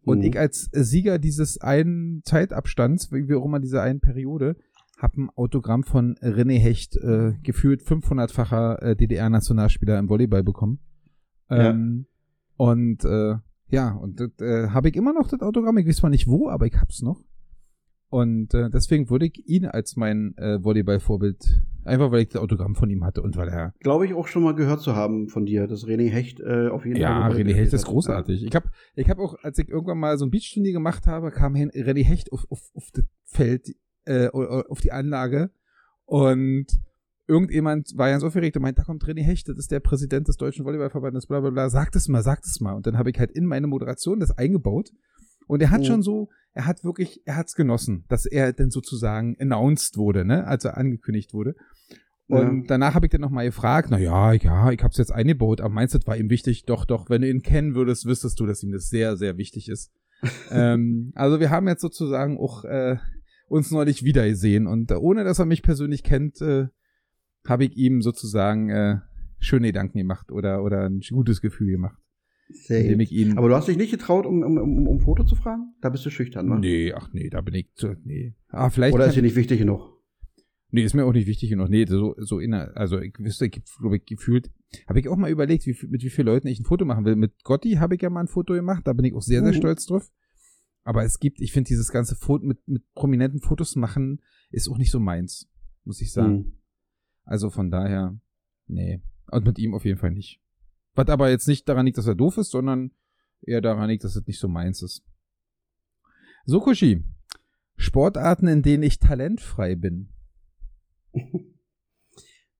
Und Mhm. ich als Sieger dieses einen Zeitabstands, wie auch immer dieser einen Periode, habe ein Autogramm von René Hecht, äh, gefühlt 500-facher äh, DDR-Nationalspieler im Volleyball bekommen. Ja. Ähm, Und äh, ja, und das äh, habe ich immer noch das Autogramm. Ich weiß zwar nicht wo, aber ich hab's noch. Und äh, deswegen würde ich ihn als mein äh, Volleyball-Vorbild, einfach weil ich das Autogramm von ihm hatte und weil er Glaube ich auch schon mal gehört zu haben von dir, dass René Hecht äh, auf jeden Ja, Fall. René Hecht ist großartig. Ich habe ich hab auch, als ich irgendwann mal so ein Beachturnier gemacht habe, kam René Hecht auf, auf, auf das Feld, äh, auf die Anlage und irgendjemand war ganz aufgeregt und meint, da kommt René Hecht, das ist der Präsident des Deutschen Volleyballverbandes, bla bla bla, sagt es mal, sagt es mal. Und dann habe ich halt in meine Moderation das eingebaut und er hat Mhm. schon so, er hat wirklich, er hat's genossen, dass er dann sozusagen announced wurde, ne, also angekündigt wurde. Und Ja. danach habe ich dann nochmal gefragt, na ja, ja, ich habe es jetzt eingebaut, aber meinst du, das war ihm wichtig? Doch, doch, wenn du ihn kennen würdest, wüsstest du, dass ihm das sehr, sehr wichtig ist. ähm, also wir haben jetzt sozusagen auch äh, uns neulich wieder gesehen und äh, ohne, dass er mich persönlich kennt, äh, habe ich ihm sozusagen äh, schöne Gedanken gemacht oder, oder ein gutes Gefühl gemacht, Sehr indem gut. ich ihn... Aber du hast dich nicht getraut, um, um, um, um Foto zu fragen? Da bist du schüchtern, ne? nee, ach nee, da bin ich zu, nee. Ah, vielleicht Oder ist dir nicht wichtig genug? Nee, ist mir auch nicht wichtig genug. Nee, so, so inner, also ich wüsste, ich glaube ich gefühlt, habe ich auch mal überlegt, wie, mit wie vielen Leuten ich ein Foto machen will. Mit Gotti habe ich ja mal ein Foto gemacht, da bin ich auch sehr, sehr Mhm. stolz drauf. Aber es gibt, ich finde dieses ganze Foto mit, mit prominenten Fotos machen, ist auch nicht so meins, muss ich sagen. Hm. Also von daher, nee. Und mit ihm auf jeden Fall nicht. Was aber jetzt nicht daran liegt, dass er doof ist, sondern eher daran liegt, dass es nicht so meins ist. So, Kushi. Sportarten, in denen ich talentfrei bin.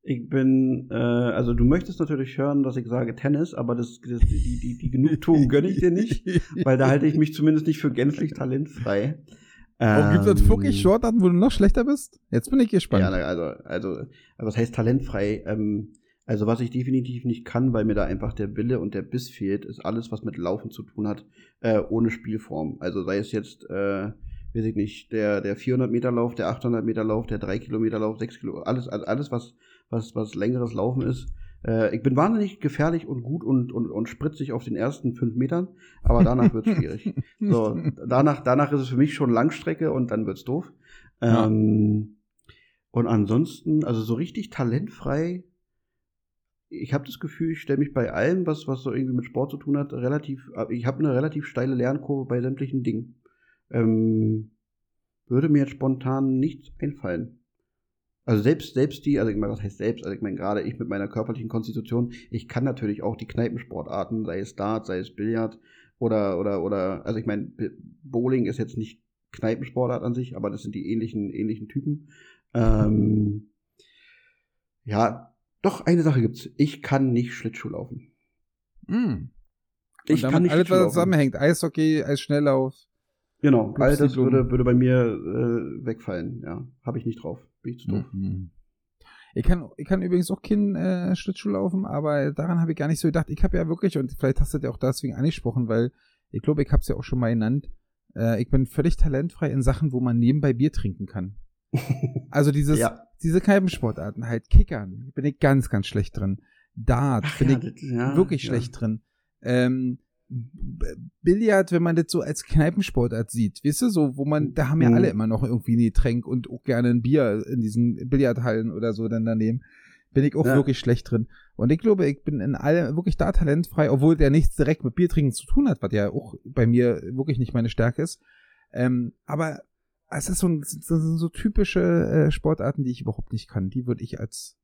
Ich bin, äh, also du möchtest natürlich hören, dass ich sage Tennis, aber das, das die, die, die Genugtuung gönne ich dir nicht, weil da halte ich mich zumindest nicht für gänzlich talentfrei. Oh, gibt es Ähm, wirklich Shortarten, wo du noch schlechter bist? Jetzt bin ich gespannt. Ja, also, also, also was heißt talentfrei? Ähm, also was ich definitiv nicht kann, weil mir da einfach der Wille und der Biss fehlt, ist alles, was mit Laufen zu tun hat, äh, ohne Spielform. Also sei es jetzt, äh, weiß ich nicht, der, der 400 Meter Lauf, der 800 Meter Lauf, der 3 Kilometer Lauf, 6 Kilo, alles, alles, was, was, was längeres Laufen ist. Äh, ich bin wahnsinnig gefährlich und gut und, und, und spritzig auf den ersten fünf Metern, aber danach wird es schwierig. So, danach, danach ist es für mich schon Langstrecke und dann wird's doof. Ja. Ähm, und ansonsten, also so richtig talentfrei, ich habe das Gefühl, ich stelle mich bei allem, was, was so irgendwie mit Sport zu tun hat, relativ, ich habe eine relativ steile Lernkurve bei sämtlichen Dingen. Ähm, würde mir jetzt spontan nichts einfallen. Also selbst, selbst die, also ich meine, was heißt selbst, also ich meine, gerade ich mit meiner körperlichen Konstitution, ich kann natürlich auch die Kneipensportarten, sei es Dart, sei es Billard oder, oder, oder, also ich meine, Bowling ist jetzt nicht Kneipensportart an sich, aber das sind die ähnlichen, ähnlichen Typen. Ähm, ja, doch, eine Sache gibt's. Ich kann nicht Schlittschuh laufen. Mm. Ich kann nicht alles, was zusammenhängt. Eishockey, Eisschnelllauf. Genau, all das würde, würde bei mir äh, wegfallen, ja. Habe ich nicht drauf. Bin ich zu doof. Mhm. Ich kann, ich kann übrigens auch kein äh, Schlittschuh laufen, aber daran habe ich gar nicht so gedacht. Ich habe ja wirklich, und vielleicht hast du dir auch deswegen angesprochen, weil ich glaube, ich habe es ja auch schon mal genannt, äh, ich bin völlig talentfrei in Sachen, wo man nebenbei Bier trinken kann. Also dieses Ja. diese Kneipensportarten halt, Kickern, bin ich ganz, ganz schlecht drin. Dart, Ach bin ja, ich das- ja, wirklich ja. schlecht drin. Ähm, Billard, wenn man das so als Kneipensportart sieht, weißt du, so, wo man, da haben ja Mhm. alle immer noch irgendwie ein Getränk und auch gerne ein Bier in diesen Billardhallen oder so dann daneben, bin ich auch Ja. wirklich schlecht drin. Und ich glaube, ich bin in allem wirklich da talentfrei, obwohl der nichts direkt mit Biertrinken zu tun hat, was ja auch bei mir wirklich nicht meine Stärke ist. Ähm, aber es ist so, ein, sind so typische äh, Sportarten, die ich überhaupt nicht kann. Die würde ich als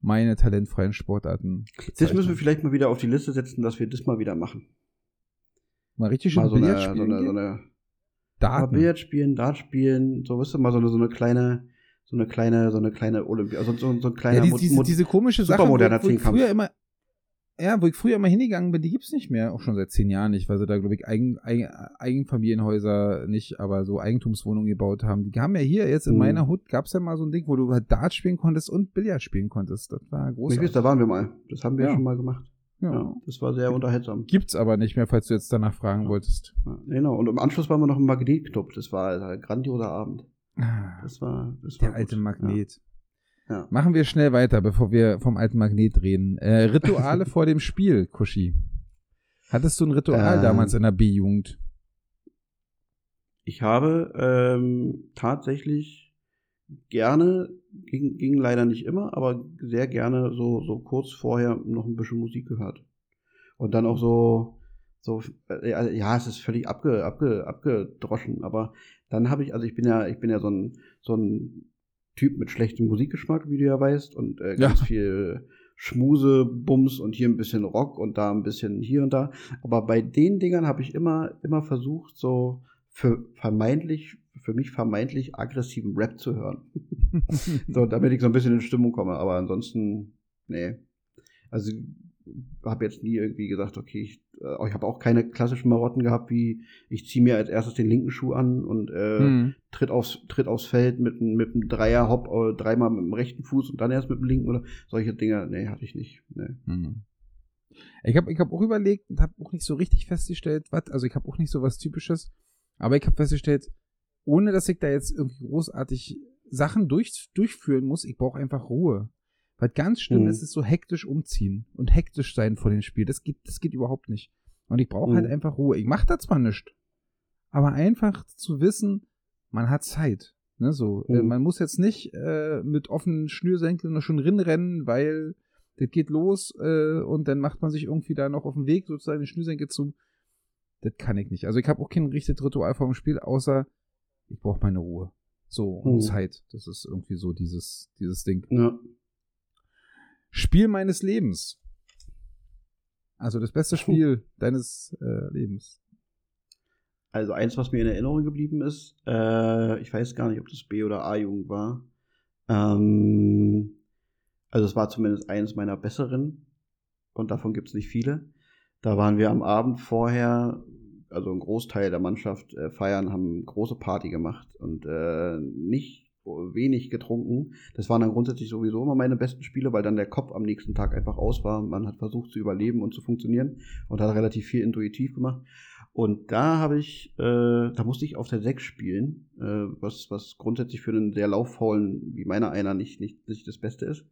meine talentfreien Sportarten Das müssen wir bezeichnen. vielleicht mal wieder auf die Liste setzen, dass wir das mal wieder machen. Mal richtig schön Mal so eine, Billard so spielen eine, so eine mal. Billard spielen, Dart spielen, so weißt du, mal so eine, so eine kleine, so eine kleine, so eine kleine Olympia, also so, so ein kleiner ja, diese, diese komische Sache, wo, wo ich früher immer, ja, wo ich früher immer hingegangen bin, die gibt's nicht mehr, auch schon seit zehn Jahren nicht, weil sie da, glaube ich, Eigen, Eigen, Eigenfamilienhäuser nicht, aber so Eigentumswohnungen gebaut haben. Die haben ja hier jetzt in Mhm. meiner Hut, gab's ja mal so ein Ding, wo du halt Dart spielen konntest und Billard spielen konntest. Das war Ich großartig. weiß, da waren wir mal. Das haben wir Ja. schon mal gemacht. Ja. Ja, das war sehr unterhaltsam. Gibt's aber nicht mehr, falls du jetzt danach fragen wolltest. Ja, genau. Und im Anschluss waren wir noch im Magnetclub. Das war ein grandioser Abend. Ah, Das war, das war Der alte gut. Magnet. Ja. Ja. Machen wir schnell weiter, bevor wir vom alten Magnet reden. Äh, Rituale vor dem Spiel, Kushi. Hattest du ein Ritual Ähm. damals in der B-Jugend? Ich habe ähm, tatsächlich gerne, ging, ging leider nicht immer, aber sehr gerne so, so kurz vorher noch ein bisschen Musik gehört. Und dann auch so, so, äh, ja, ja, es ist völlig abge, abge, abgedroschen, aber dann habe ich, also ich bin ja, ich bin ja so ein, so ein Typ mit schlechtem Musikgeschmack, wie du ja weißt, und äh, ganz Ja. viel Schmuse, Bums und hier ein bisschen Rock und da ein bisschen hier und da. Aber bei den Dingern habe ich immer, immer versucht, so für vermeintlich, für mich vermeintlich aggressiven Rap zu hören. so, damit ich so ein bisschen in Stimmung komme. Aber ansonsten, nee. Also habe jetzt nie irgendwie gesagt, okay, ich, äh, ich habe auch keine klassischen Marotten gehabt, wie ich ziehe mir als erstes den linken Schuh an und äh, Hm. tritt aufs tritt aufs Feld mit einem mit einem Dreier Hop äh, dreimal mit dem rechten Fuß und dann erst mit dem linken oder solche Dinge, nee, hatte ich nicht. Nee. Mhm. Ich habe ich hab auch überlegt und habe auch nicht so richtig festgestellt, was, also ich habe auch nicht so was Typisches, aber ich habe festgestellt, ohne dass ich da jetzt irgendwie großartig Sachen durch, durchführen muss, ich brauche einfach Ruhe. Was ganz schlimm Mhm. ist, ist so hektisch umziehen und hektisch sein vor dem Spiel. Das geht, das geht überhaupt nicht. Und ich brauche halt Mhm. einfach Ruhe. Ich mache da zwar nichts, aber einfach zu wissen, man hat Zeit. Ne, so, äh, Mhm. man muss jetzt nicht äh, mit offenen Schnürsenkeln schon rinrennen, weil das geht los äh, und dann macht man sich irgendwie da noch auf dem Weg sozusagen die Schnürsenkel zu. Das kann ich nicht. Also ich habe auch kein richtiges Ritual vor dem Spiel, außer ich brauche meine Ruhe. So, und Mhm. Zeit. Das ist irgendwie so dieses, dieses Ding. Ja. Spiel meines Lebens. Also das beste Spiel deines äh, Lebens. Also eins, was mir in Erinnerung geblieben ist, äh, ich weiß gar nicht, ob das B- oder A-Jugend war. Ähm, also es war zumindest eines meiner besseren und davon gibt es nicht viele. Da waren wir am Abend vorher, also ein Großteil der Mannschaft äh, feiern, haben große Party gemacht und äh, nicht wenig getrunken. Das waren dann grundsätzlich sowieso immer meine besten Spiele, weil dann der Kopf am nächsten Tag einfach aus war. Man hat versucht zu überleben und zu funktionieren und hat relativ viel intuitiv gemacht. Und da habe ich, äh, da musste ich auf der 6 spielen, äh, was, was grundsätzlich für einen sehr lauffaulen wie meiner einer nicht, nicht, nicht das Beste ist.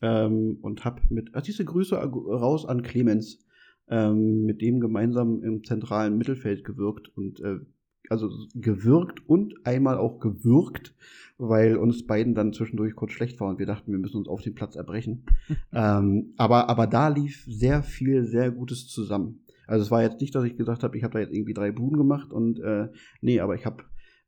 Ähm, und habe mit, also diese Grüße raus an Clemens, ähm, mit dem gemeinsam im zentralen Mittelfeld gewirkt und äh, also gewirkt und einmal auch gewürgt, weil uns beiden dann zwischendurch kurz schlecht war und wir dachten, wir müssen uns auf den Platz erbrechen. ähm, aber, aber da lief sehr viel, sehr Gutes zusammen. Also es war jetzt nicht, dass ich gesagt habe, ich habe da jetzt irgendwie drei Buden gemacht und äh, nee, aber ich habe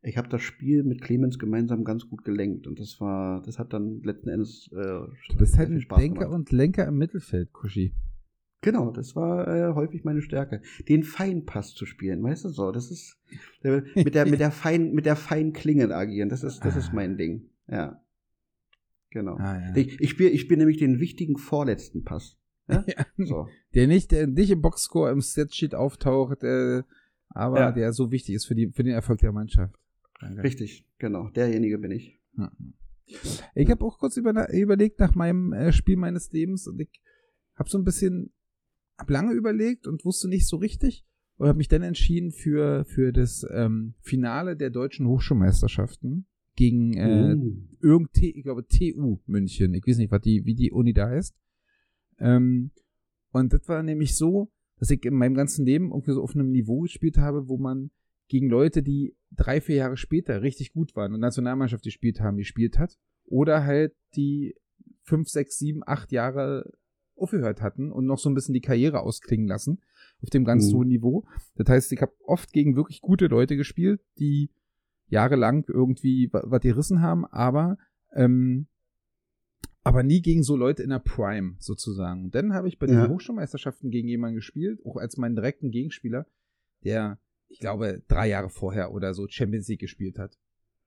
ich habe das Spiel mit Clemens gemeinsam ganz gut gelenkt und das war, das hat dann letzten Endes äh, Du bist halt ein Spaß Denker gemacht. und Lenker im Mittelfeld, Kushi. Genau, das war äh, häufig meine Stärke. Den Feinpass zu spielen, weißt du so, das ist äh, mit der mit der fein mit der feinen Klinge agieren, das ist das ist mein Ding. Ja. Genau. Ah, ja. Ich, ich spiele ich spiel nämlich den wichtigen vorletzten Pass. Ja? Ja. So. Der nicht, der nicht im Boxscore im Statsheet auftaucht, äh, aber Ja. der so wichtig ist für, die, für den Erfolg der Mannschaft. Danke. Richtig, genau. Derjenige bin ich. Ich habe auch kurz über, überlegt nach meinem äh, Spiel meines Lebens und ich habe so ein bisschen, hab lange überlegt und wusste nicht so richtig und habe mich dann entschieden für, für das ähm, Finale der deutschen Hochschulmeisterschaften gegen äh, Uh. irgend, ich glaube, TU München. Ich weiß nicht, was die, wie die Uni da heißt. Ähm, und das war nämlich so, dass ich in meinem ganzen Leben irgendwie so auf einem Niveau gespielt habe, wo man gegen Leute, die drei, vier Jahre später richtig gut waren und Nationalmannschaft gespielt haben, gespielt hat. Oder halt die fünf, sechs, sieben, acht Jahre aufgehört hatten und noch so ein bisschen die Karriere ausklingen lassen auf dem ganz Mhm. hohen Niveau. Das heißt, ich habe oft gegen wirklich gute Leute gespielt, die jahrelang irgendwie wa- was gerissen haben, aber ähm, aber nie gegen so Leute in der Prime sozusagen. Und dann habe ich bei den Ja. Hochschulmeisterschaften gegen jemanden gespielt, auch als meinen direkten Gegenspieler, der, ich glaube, drei Jahre vorher oder so Champions League gespielt hat.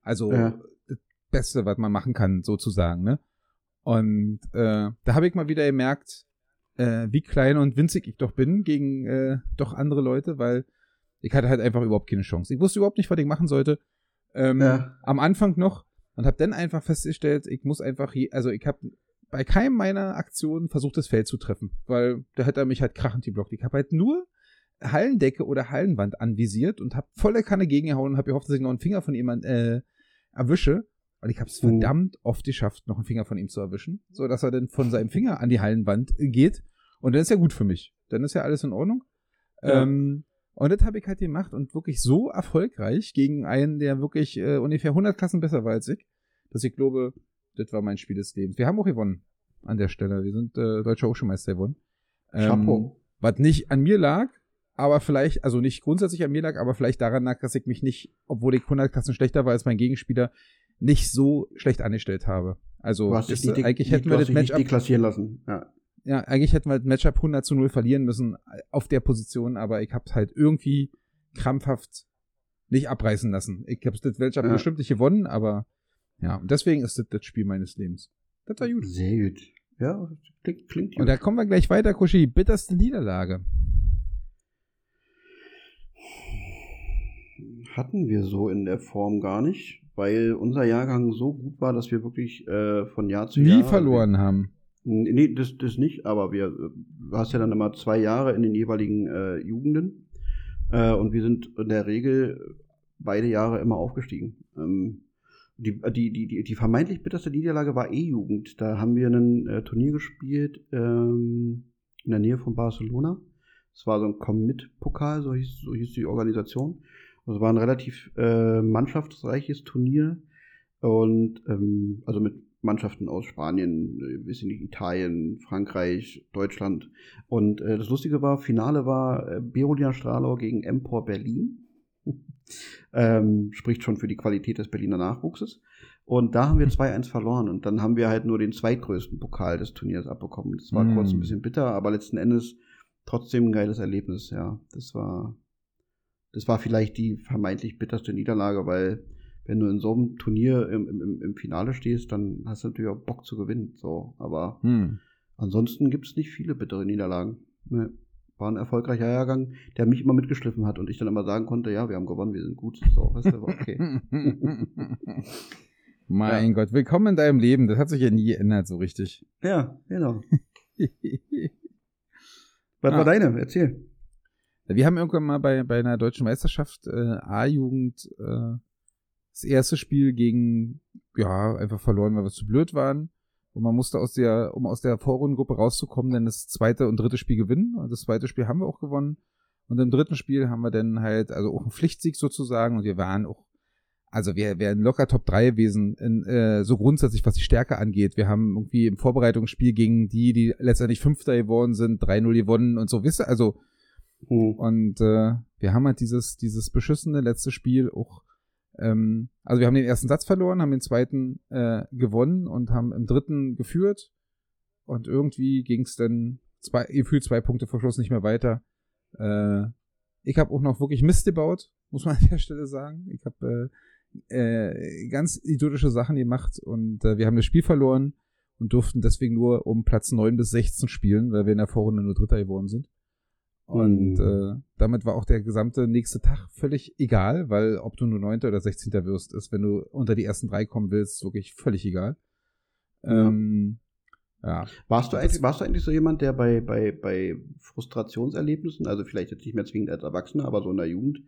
Also Ja. das Beste, was man machen kann, sozusagen, ne? Und äh, da habe ich mal wieder gemerkt, äh, wie klein und winzig ich doch bin gegen äh, doch andere Leute, weil ich hatte halt einfach überhaupt keine Chance. Ich wusste überhaupt nicht, was ich machen sollte. Ähm, Ja. Am Anfang noch und habe dann einfach festgestellt, ich muss einfach, je, also ich habe bei keinem meiner Aktionen versucht, das Feld zu treffen, weil da hätte er mich halt krachend geblockt. Ich habe halt nur Hallendecke oder Hallenwand anvisiert und habe volle Kanne gegengehauen und habe gehofft, dass ich noch einen Finger von jemand äh, erwische. Und ich habe es Mhm. verdammt oft geschafft, noch einen Finger von ihm zu erwischen, so dass er dann von seinem Finger an die Hallenwand äh, geht. Und dann ist ja gut für mich. Dann ist ja alles in Ordnung. Ja. Ähm, und das habe ich halt gemacht und wirklich so erfolgreich gegen einen, der wirklich äh, ungefähr 100 Klassen besser war als ich, dass ich glaube, das war mein Spiel des Lebens. Wir haben auch gewonnen an der Stelle. Wir sind äh, deutscher Hochschulmeister geworden. Ähm, Chapeau. was nicht an mir lag, aber vielleicht, also nicht grundsätzlich an mir lag, aber vielleicht daran lag, dass ich mich nicht, obwohl ich 100 Klassen schlechter war als mein Gegenspieler, nicht so schlecht angestellt habe. Also ist, nicht, eigentlich nicht, hätten wir das Matchup deklassieren lassen. Ja. ja, eigentlich hätten wir das Matchup 100 zu 0 verlieren müssen auf der Position, aber ich hab's halt irgendwie krampfhaft nicht abreißen lassen. Ich hab's das Matchup Ja. bestimmt nicht gewonnen, aber ja, und deswegen ist das das Spiel meines Lebens. Das war gut. Sehr gut. Ja, klingt, klingt gut. Und da kommen wir gleich weiter, Kushi. Bitterste Niederlage. hatten wir so in der Form gar nicht, weil unser Jahrgang so gut war, dass wir wirklich äh, von Jahr zu Jahr Nie verloren haben. Nee, das, das nicht, aber wir, äh, du hast ja dann immer zwei Jahre in den jeweiligen äh, Jugenden äh, und wir sind in der Regel beide Jahre immer aufgestiegen. Ähm, die, die, die, die, die vermeintlich bitterste Niederlage war E-Jugend. Da haben wir ein äh, Turnier gespielt ähm, in der Nähe von Barcelona. Es war so ein Komm-Mit-Pokal, so hieß, so hieß die Organisation. Also war ein relativ äh, mannschaftsreiches Turnier und ähm, also mit Mannschaften aus Spanien, äh, ich nicht, Italien, Frankreich, Deutschland. Und äh, das Lustige war, Finale war äh, Berolina Stralau gegen Empor Berlin. ähm, spricht schon für die Qualität des Berliner Nachwuchses. Und da haben wir 2-1 verloren und dann haben wir halt nur den zweitgrößten Pokal des Turniers abbekommen. Das war Mm. kurz ein bisschen bitter, aber letzten Endes trotzdem ein geiles Erlebnis, ja. Das war, das war vielleicht die vermeintlich bitterste Niederlage, weil wenn du in so einem Turnier im, im, im Finale stehst, dann hast du natürlich auch Bock zu gewinnen. So, aber Hm. ansonsten gibt es nicht viele bittere Niederlagen. Nee. War ein erfolgreicher Jahrgang, der mich immer mitgeschliffen hat und ich dann immer sagen konnte, ja, wir haben gewonnen, wir sind gut. So, weißt du, okay. mein Gott, willkommen in deinem Leben. Das hat sich ja nie geändert, so richtig. ja, genau. Was Ah. war deine? Erzähl. Wir haben irgendwann mal bei, bei einer deutschen Meisterschaft äh, A-Jugend äh, das erste Spiel gegen, ja, einfach verloren, weil wir zu blöd waren. Und man musste aus der, um aus der Vorrundengruppe rauszukommen, dann das zweite und dritte Spiel gewinnen. Und das zweite Spiel haben wir auch gewonnen. Und im dritten Spiel haben wir dann halt, also auch einen Pflichtsieg sozusagen. Und wir waren auch, also wir wären locker Top 3 gewesen, in, äh, so grundsätzlich, was die Stärke angeht. Wir haben irgendwie im Vorbereitungsspiel gegen die, die letztendlich Fünfter geworden sind, 3-0 gewonnen und so, wisst ihr, also Hm. und äh, wir haben halt dieses, dieses beschissene letzte Spiel auch, ähm, also wir haben den ersten Satz verloren, haben den zweiten äh, gewonnen und haben im dritten geführt. Und irgendwie ging es dann zwei, gefühlt zwei Punkte vor Schluss nicht mehr weiter. Äh, ich habe auch noch wirklich Mist gebaut, muss man an der Stelle sagen. Ich habe äh, äh, ganz idiotische Sachen gemacht und äh, wir haben das Spiel verloren und durften deswegen nur um Platz 9 bis 16 spielen, weil wir in der Vorrunde nur Dritter geworden sind. Und Mhm. äh, damit war auch der gesamte nächste Tag völlig egal, weil ob du nur 9. oder 16. wirst, ist, wenn du unter die ersten drei kommen willst, wirklich völlig egal. Ja. Ähm, ja. Warst du, eigentlich, warst du eigentlich so jemand, der bei, bei, bei Frustrationserlebnissen, also vielleicht jetzt nicht mehr zwingend als Erwachsener, aber so in der Jugend,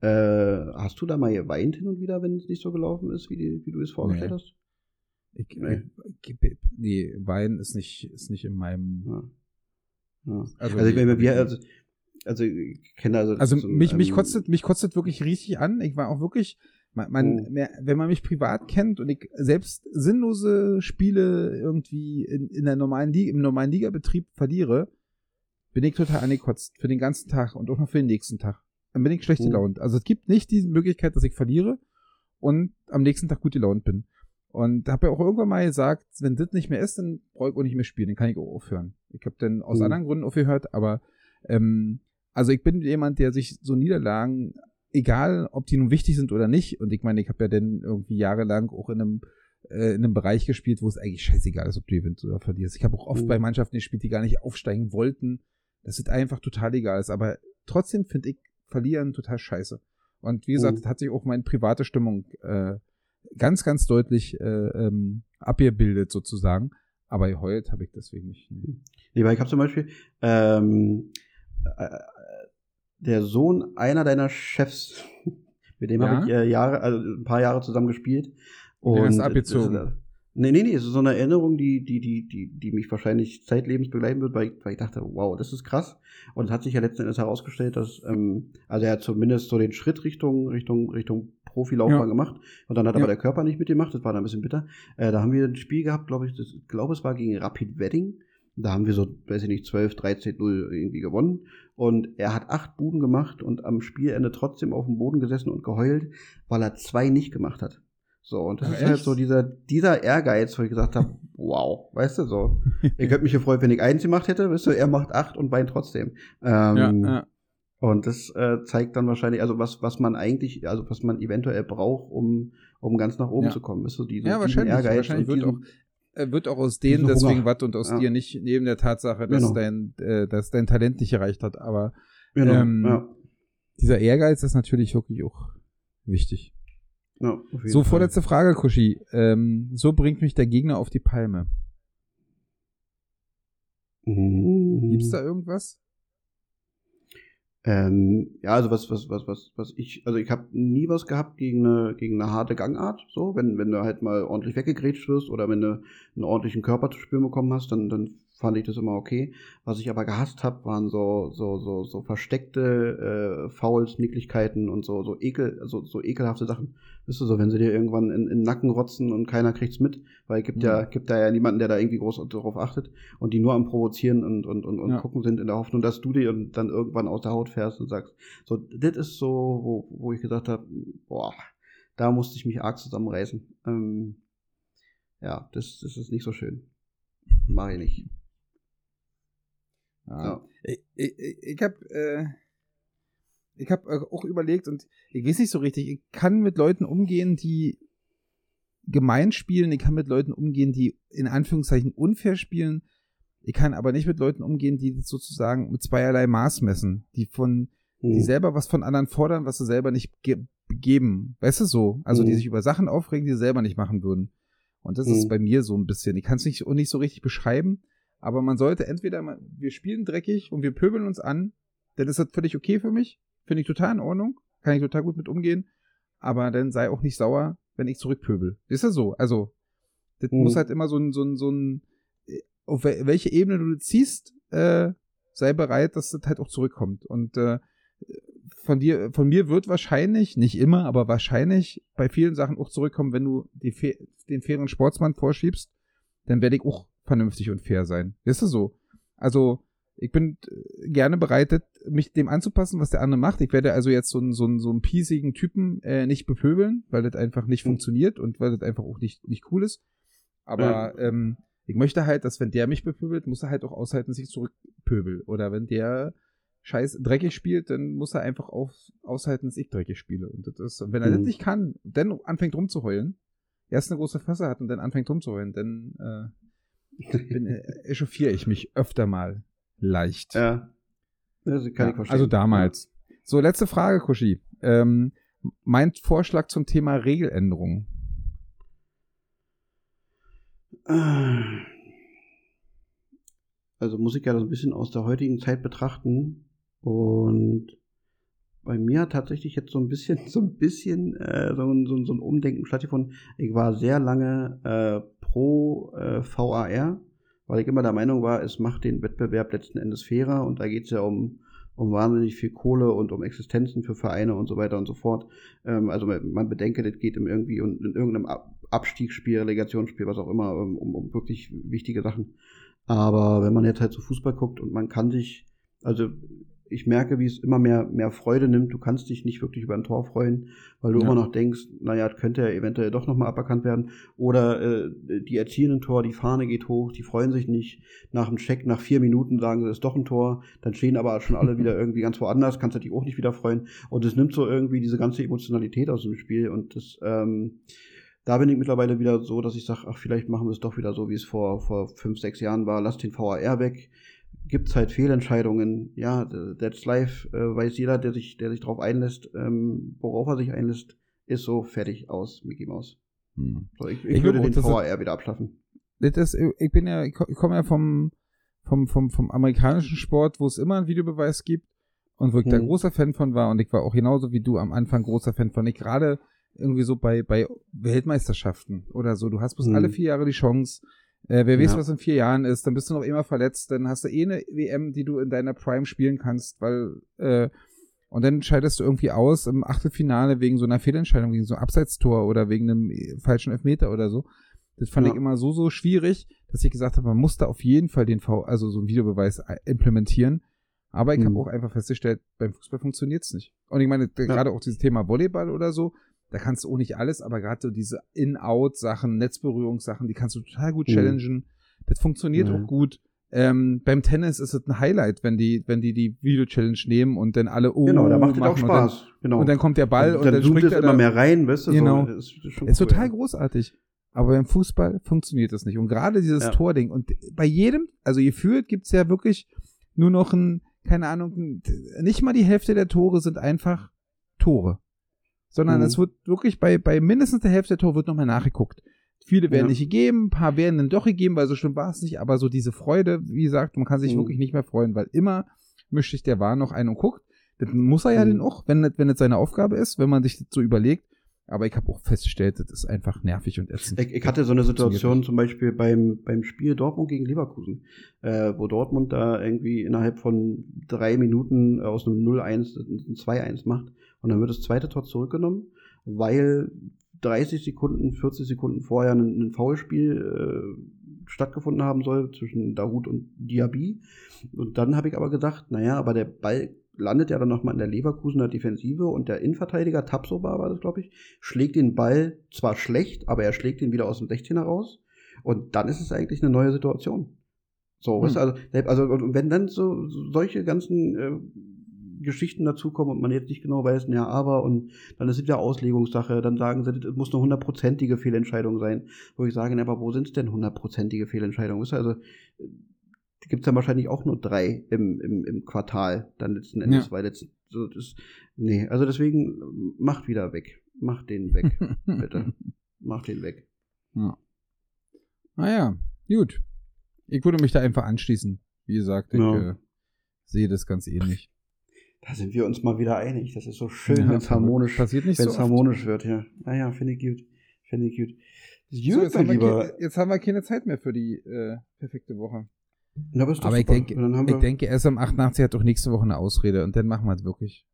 Äh, hast du da mal geweint hin und wieder, wenn es nicht so gelaufen ist, wie, die, wie du es vorgestellt Nee. hast? Ich, Nee. nee. nee, Wein ist nicht, ist nicht in meinem. Ja. Ja. Also, Also, ich meine, wir, also, also ich kenne also. Also so mich, mich kostet, mich kostet wirklich richtig an. Ich war auch wirklich, man, man Oh. mehr, wenn man mich privat kennt und ich selbst sinnlose Spiele irgendwie in, in der normalen Liga, im normalen Ligabetrieb verliere, bin ich total angekotzt für den ganzen Tag und auch noch für den nächsten Tag. Dann bin ich schlecht Oh. gelaunt. Also es gibt nicht diese Möglichkeit, dass ich verliere und am nächsten Tag gut gelaunt bin. Und habe ja auch irgendwann mal gesagt, wenn das nicht mehr ist, dann brauche ich auch nicht mehr spielen, dann kann ich auch aufhören. Ich habe dann aus Mhm. anderen Gründen aufgehört, aber ähm, also ich bin jemand, der sich so Niederlagen, egal ob die nun wichtig sind oder nicht, und ich meine, ich habe ja dann irgendwie jahrelang auch in einem, äh, in einem Bereich gespielt, wo es eigentlich scheißegal ist, ob du gewinnst oder verlierst. Ich habe auch oft Mhm. bei Mannschaften gespielt, die gar nicht aufsteigen wollten. Das ist einfach total egal ist. Aber trotzdem finde ich Verlieren total scheiße. Und wie gesagt, das hat sich auch meine private Stimmung äh, ganz, ganz deutlich äh, ähm, abgebildet sozusagen. Aber geheult habe ich deswegen nicht. Nee, weil ich habe zum Beispiel ähm, äh, der Sohn einer deiner Chefs, mit dem Ja? habe ich äh, Jahre, also ein paar Jahre zusammen gespielt. Den hast du äh, abgezogen. ist, äh, Nee, nee, nee, es ist so eine Erinnerung, die, die, die, die, die mich wahrscheinlich zeitlebens begleiten wird, weil ich, weil ich dachte, wow, das ist krass. Und es hat sich ja letzten Endes herausgestellt, dass, ähm, also er hat zumindest so den Schritt Richtung, Richtung, Richtung Profilaufbahn Ja. gemacht. Und dann hat Ja. aber der Körper nicht mitgemacht, das war dann ein bisschen bitter. Äh, da haben wir ein Spiel gehabt, glaube ich, das, glaube, es war gegen Rapid Wedding. Da haben wir so, weiß ich nicht, 12, 13, 0 irgendwie gewonnen. Und er hat acht Buden gemacht und am Spielende trotzdem auf dem Boden gesessen und geheult, weil er zwei nicht gemacht hat. So, und das Ach, ist halt echt? so dieser, dieser Ehrgeiz, wo ich gesagt habe, wow, weißt du, so. Ich hätte mich gefreut, wenn ich eins gemacht hätte, weißt du, er macht acht und weint trotzdem. Ähm, ja, ja. Und das äh, zeigt dann wahrscheinlich, also was, was man eigentlich, also was man eventuell braucht, um, um ganz nach oben Ja. zu kommen. Ist so diese, Ja, diesen wahrscheinlich. Ehrgeiz wahrscheinlich und wird diesen, auch, wird auch aus denen deswegen was und aus Ja. dir nicht, neben der Tatsache, dass, Genau. dein, äh, dass dein Talent nicht erreicht hat. Aber genau, ähm, ja, dieser Ehrgeiz ist natürlich wirklich auch wichtig. ja, So, Fall. vorletzte Frage, Kushi. Ähm, so bringt mich der Gegner auf die Palme. Mhm. Gibt's da irgendwas? Ähm, ja, also was, was, was, was, was ich, also ich habe nie was gehabt gegen eine, gegen eine harte Gangart, so, wenn, wenn du halt mal ordentlich weggegrätscht wirst oder wenn du einen ordentlichen Körper zu spüren bekommen hast, dann, dann fand ich das immer okay. Was ich aber gehasst habe, waren so, so, so, so versteckte äh, Fouls, Nicklichkeiten und so, so ekel, so, so ekelhafte Sachen. Weißt du, so, wenn sie dir irgendwann in, in den Nacken rotzen und keiner kriegt's mit, weil es gibt ja, Mhm. gibt da ja niemanden, der da irgendwie groß darauf achtet und die nur am Provozieren und, und, und, und Ja. gucken sind in der Hoffnung, dass du dir dann irgendwann aus der Haut fährst und sagst, so, das ist so, wo, wo ich gesagt habe, boah, da musste ich mich arg zusammenreißen. Ähm, ja, das, das ist nicht so schön. Mach ich nicht. Ja. Ich, ich, ich habe äh, ich hab äh, auch überlegt und ich weiß nicht so richtig, ich kann mit Leuten umgehen, die gemein spielen, ich kann mit Leuten umgehen, die in Anführungszeichen unfair spielen, ich kann aber nicht mit Leuten umgehen, die sozusagen mit zweierlei Maß messen, die von, die Mhm. selber was von anderen fordern, was sie selber nicht ge geben. Weißt du so? Also die Mhm. sich über Sachen aufregen, die sie selber nicht machen würden. Und das ist Mhm. bei mir so ein bisschen. Ich kann es nicht, nicht so richtig beschreiben, aber man sollte entweder, mal, wir spielen dreckig und wir pöbeln uns an, dann ist das völlig okay für mich. Finde ich total in Ordnung. Kann ich total gut mit umgehen. Aber dann sei auch nicht sauer, wenn ich zurückpöbel. Ist ja so. Also, das Mhm. muss halt immer so ein, so ein, so ein, äh, auf wel- welche Ebene du ziehst, äh, sei bereit, dass das halt auch zurückkommt. Und äh, von dir, von mir wird wahrscheinlich, nicht immer, aber wahrscheinlich bei vielen Sachen auch zurückkommen, wenn du die, den fairen Sportsmann vorschiebst, dann werde ich auch vernünftig und fair sein. Ist das so? Also, ich bin äh, gerne bereit, mich dem anzupassen, was der andere macht. Ich werde also jetzt so einen, so einen, so einen piesigen Typen äh, nicht bepöbeln, weil das einfach nicht Mhm. funktioniert und weil das einfach auch nicht, nicht cool ist. Aber ähm, ich möchte halt, dass wenn der mich bepöbelt, muss er halt auch aushalten, dass ich zurückpöbel. Oder wenn der scheiß dreckig spielt, dann muss er einfach auf, aushalten, dass ich dreckig spiele. Und das ist, wenn er das Mhm. nicht kann, dann anfängt rumzuheulen, erst eine große Fresse hat und dann anfängt rumzuheulen, dann äh, bin, äh, echauffiere ich mich öfter mal leicht. ja. Kann Ja, also damals. So, letzte Frage, Kushi. Ähm, mein Vorschlag zum Thema Regeländerung. Also muss ich ja das ein bisschen aus der heutigen Zeit betrachten. Und bei mir tatsächlich jetzt so ein bisschen, so ein bisschen äh, so, ein, so, so ein Umdenken stattgefunden. Ich war sehr lange äh, pro äh, VAR, weil ich immer der Meinung war, es macht den Wettbewerb letzten Endes fairer und da geht es ja um, um wahnsinnig viel Kohle und um Existenzen für Vereine und so weiter und so fort. Ähm, also man, bedenke, das geht um irgendwie um, in irgendeinem Ab Abstiegsspiel, Relegationsspiel, was auch immer, um, um, um wirklich wichtige Sachen. Aber wenn man jetzt halt zu Fußball guckt und man kann sich, also ich merke, wie es immer mehr, mehr Freude nimmt. Du kannst dich nicht wirklich über ein Tor freuen, weil du Ja. immer noch denkst, naja, das könnte ja eventuell doch nochmal aberkannt werden. Oder äh, die erzielen ein Tor, die Fahne geht hoch, die freuen sich nicht. Nach dem Check, nach vier Minuten sagen sie, es ist doch ein Tor. Dann stehen aber schon alle wieder irgendwie ganz woanders, kannst du dich auch nicht wieder freuen. Und es nimmt so irgendwie diese ganze Emotionalität aus dem Spiel. Und das, ähm, da bin ich mittlerweile wieder so, dass ich sage, ach, vielleicht machen wir es doch wieder so, wie es vor, vor fünf, sechs Jahren war. Lass den VAR weg. Gibt's halt Fehlentscheidungen. Ja, that's life. Äh, weiß jeder, der sich, der sich drauf einlässt, ähm, worauf er sich einlässt, ist so fertig aus, Mickey Mouse. Hm. So, ich, ich, Ich würde den VAR wieder abschaffen. Das, ich bin ja, ich komme ja vom, vom, vom, vom amerikanischen Sport, wo es immer einen Videobeweis gibt und wo ich da Hm. großer Fan von war und ich war auch genauso wie du am Anfang großer Fan von. Ich gerade irgendwie so bei, bei Weltmeisterschaften oder so. Du hast bloß Hm. alle vier Jahre die Chance. Äh, wer weiß, Ja. was in vier Jahren ist, dann bist du noch immer verletzt, dann hast du eh eine WM, die du in deiner Prime spielen kannst, weil, äh, und dann scheidest du irgendwie aus im Achtelfinale wegen so einer Fehlentscheidung, wegen so einem Abseitstor oder wegen einem äh, falschen Elfmeter oder so. Das fand Ja. ich immer so, so schwierig, dass ich gesagt habe, man muss da auf jeden Fall den v also so einen Videobeweis äh, implementieren. Aber ich Mhm. habe auch einfach festgestellt, beim Fußball funktioniert's nicht. Und ich meine, gerade auch dieses Thema Volleyball oder so, da kannst du auch nicht alles, aber gerade so diese In-Out-Sachen, Netzberührungssachen, die kannst du total gut Mhm. challengen. Das funktioniert Ja. auch gut. Ähm, beim Tennis ist es ein Highlight, wenn die, wenn die die Video-Challenge nehmen und dann alle oh, genau, da macht es auch machen und dann- Spaß. genau. Und dann kommt der Ball dann, und dann, dann, springt es er immer mehr rein, weißt du? Genau. So, das ist, schon Ist cool, total ja. großartig. Aber beim Fußball funktioniert das nicht. Und gerade dieses Ja. Tording. Und bei jedem, also gefühlt gibt's ja wirklich nur noch ein, keine Ahnung, nicht mal die Hälfte der Tore sind einfach Tore. Sondern Mhm. es wird wirklich bei, bei mindestens der Hälfte der Tore wird nochmal nachgeguckt. Viele werden Ja. nicht gegeben, ein paar werden dann doch gegeben, weil so schlimm war es nicht. Aber so diese Freude, wie gesagt, man kann sich Mhm. wirklich nicht mehr freuen, weil immer mischt sich der Wahn noch ein und guckt. Das muss er ja Mhm. dann auch, wenn das, wenn das seine Aufgabe ist, wenn man sich das so überlegt. Aber ich habe auch festgestellt, das ist einfach nervig und ätzend. Ich, ich hatte so eine Situation zum Beispiel beim, beim Spiel Dortmund gegen Leverkusen, äh, wo Dortmund da irgendwie innerhalb von drei Minuten aus einem 0-1 ein 2-1 macht und dann wird das zweite Tor zurückgenommen, weil 30 Sekunden, 40 Sekunden vorher ein, ein Foulspiel äh, stattgefunden haben soll zwischen Dahut und Diaby. Und dann habe ich aber gedacht, naja, aber der Ball landet ja dann nochmal in der Leverkusener Defensive und der Innenverteidiger, Tapsoba war das, glaube ich, schlägt den Ball zwar schlecht, aber er schlägt ihn wieder aus dem 16er raus. Und dann ist es eigentlich eine neue Situation. So, Hm. weißt du, also, also und wenn dann so so solche ganzen äh, Geschichten dazukommen und man jetzt nicht genau weiß, ja, aber und dann ist es wieder Auslegungssache, dann sagen sie, es muss eine hundertprozentige Fehlentscheidung sein, wo ich sage, na, aber wo sind es denn hundertprozentige Fehlentscheidungen? Weißt du, also gibt es dann wahrscheinlich auch nur drei im, im, im Quartal, dann letzten Endes, Ja. weil jetzt so das, nee, also deswegen macht wieder weg. Macht den weg, bitte. Macht den weg. Ja. Naja, gut. Ich würde mich da einfach anschließen. Wie gesagt, ich Ja. äh, sehe das ganz ähnlich. Da sind wir uns mal wieder einig. Das ist so schön, Ja, wenn es harmonisch, passiert nicht wenn so harmonisch wird, ja. Naja, finde ich gut. Finde ich gut. Gut, So, jetzt, haben wir Lieber. ke- jetzt haben wir keine Zeit mehr für die äh, perfekte Woche. Na, aber Aber ich super. denke, ich denke, SM88 hat doch nächste Woche eine Ausrede und dann machen wir es wirklich.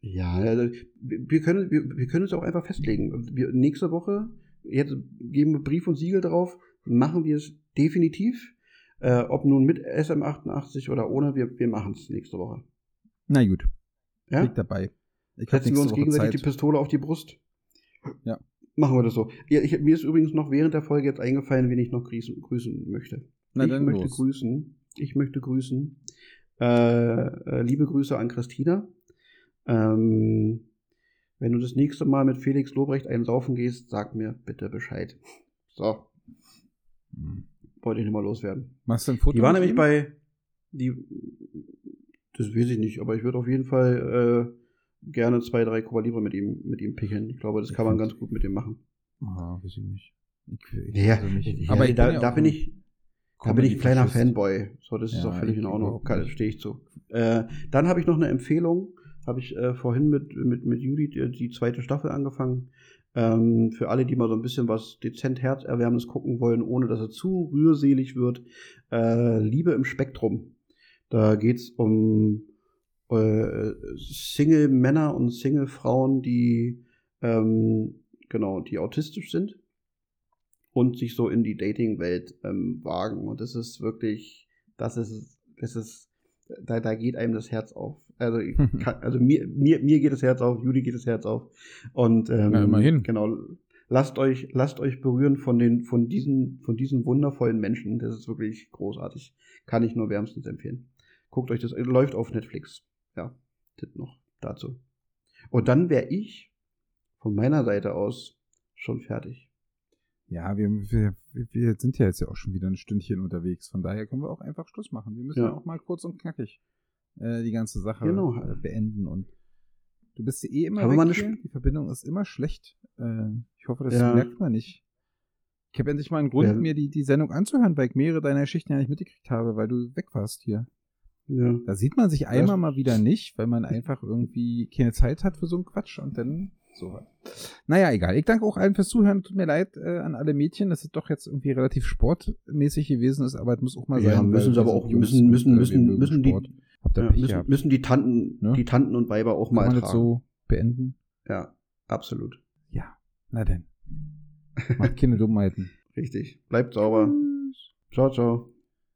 Ja, also, wir wir können, wir, wir können es auch einfach festlegen. Wir, nächste Woche, jetzt geben wir Brief und Siegel drauf, machen wir es definitiv. Äh, ob nun mit SM88 oder ohne, wir, wir machen es nächste Woche. Na gut, Ja? liegt dabei. Ich Setzen wir uns gegenseitig Zeit. die Pistole auf die Brust. Ja. Machen wir das so. Ja, ich, mir ist übrigens noch während der Folge jetzt eingefallen, wen ich noch grüßen, grüßen möchte. Na ich möchte los. grüßen. Ich möchte grüßen. Äh, äh, liebe Grüße an Christina. Ähm, wenn du das nächste Mal mit Felix Lobrecht einen saufen gehst, sag mir bitte Bescheid. So, Hm. wollte ich nicht mal loswerden. Machst du ein Foto? Die war nämlich bei. Die, das weiß ich nicht, aber ich würde auf jeden Fall äh, gerne zwei, drei Cuba Libre mit ihm, mit ihm pickeln. Ich glaube, das kann man ganz gut mit ihm machen. Ah, weiß ich nicht. Ich, ich Ja, weiß nicht. ja, Aber ich da, ja da bin ich, da bin ich ein kleiner. Fanboy. So, das ist Ja, auch völlig in Ordnung. Stehe ich zu. Äh, dann habe ich noch eine Empfehlung habe ich äh, vorhin mit, mit, mit Judith die, die zweite Staffel angefangen. Ähm, für alle, die mal so ein bisschen was dezent Herzerwärmendes gucken wollen, ohne dass es zu rührselig wird. Äh, Liebe im Spektrum. Da geht's um äh, Single-Männer und Single-Frauen, die ähm, genau, die autistisch sind und sich so in die Dating-Welt ähm, wagen. Und das ist wirklich, das ist, das ist, da, da geht einem das Herz auf. Also, kann, also mir, mir, mir geht das Herz auf, Judy geht das Herz auf. Und ähm, Na, immerhin. genau, lasst euch, lasst euch berühren von den, von diesen, von diesen wundervollen Menschen. Das ist wirklich großartig. Kann ich nur wärmstens empfehlen. Guckt euch das, läuft auf Netflix. Ja, Tipp noch dazu. Und dann wäre ich von meiner Seite aus schon fertig. Ja, wir, wir, wir sind ja jetzt ja auch schon wieder ein Stündchen unterwegs. Von daher können wir auch einfach Schluss machen. Wir müssen Ja. auch mal kurz und knackig äh, die ganze Sache Genau. äh, beenden. Und du bist ja eh immer Haben weg hier. Die Verbindung ist immer schlecht. Äh, ich hoffe, das Ja. merkt man nicht. Ich habe endlich mal einen Grund, Ja. mir die, die Sendung anzuhören, weil ich mehrere deiner Geschichten ja nicht mitgekriegt habe, weil du weg warst hier. Ja. Da sieht man sich einmal mal wieder nicht, weil man einfach irgendwie keine Zeit hat für so einen Quatsch und dann so was. Naja, egal. Ich danke auch allen fürs Zuhören. Tut mir leid äh, an alle Mädchen, dass es doch jetzt irgendwie relativ sportmäßig gewesen ist, aber es muss auch mal Ja, sein. müssen sie aber auch- müssen- müssen- müssen- müssen die- Ja, müssen, müssen die Tanten, Ne? die Tanten und Weiber auch Kann mal man das so beenden? Ja, absolut. Ja. Na denn. Macht keine Dummheiten. Richtig. Bleibt sauber. Ciao, ciao.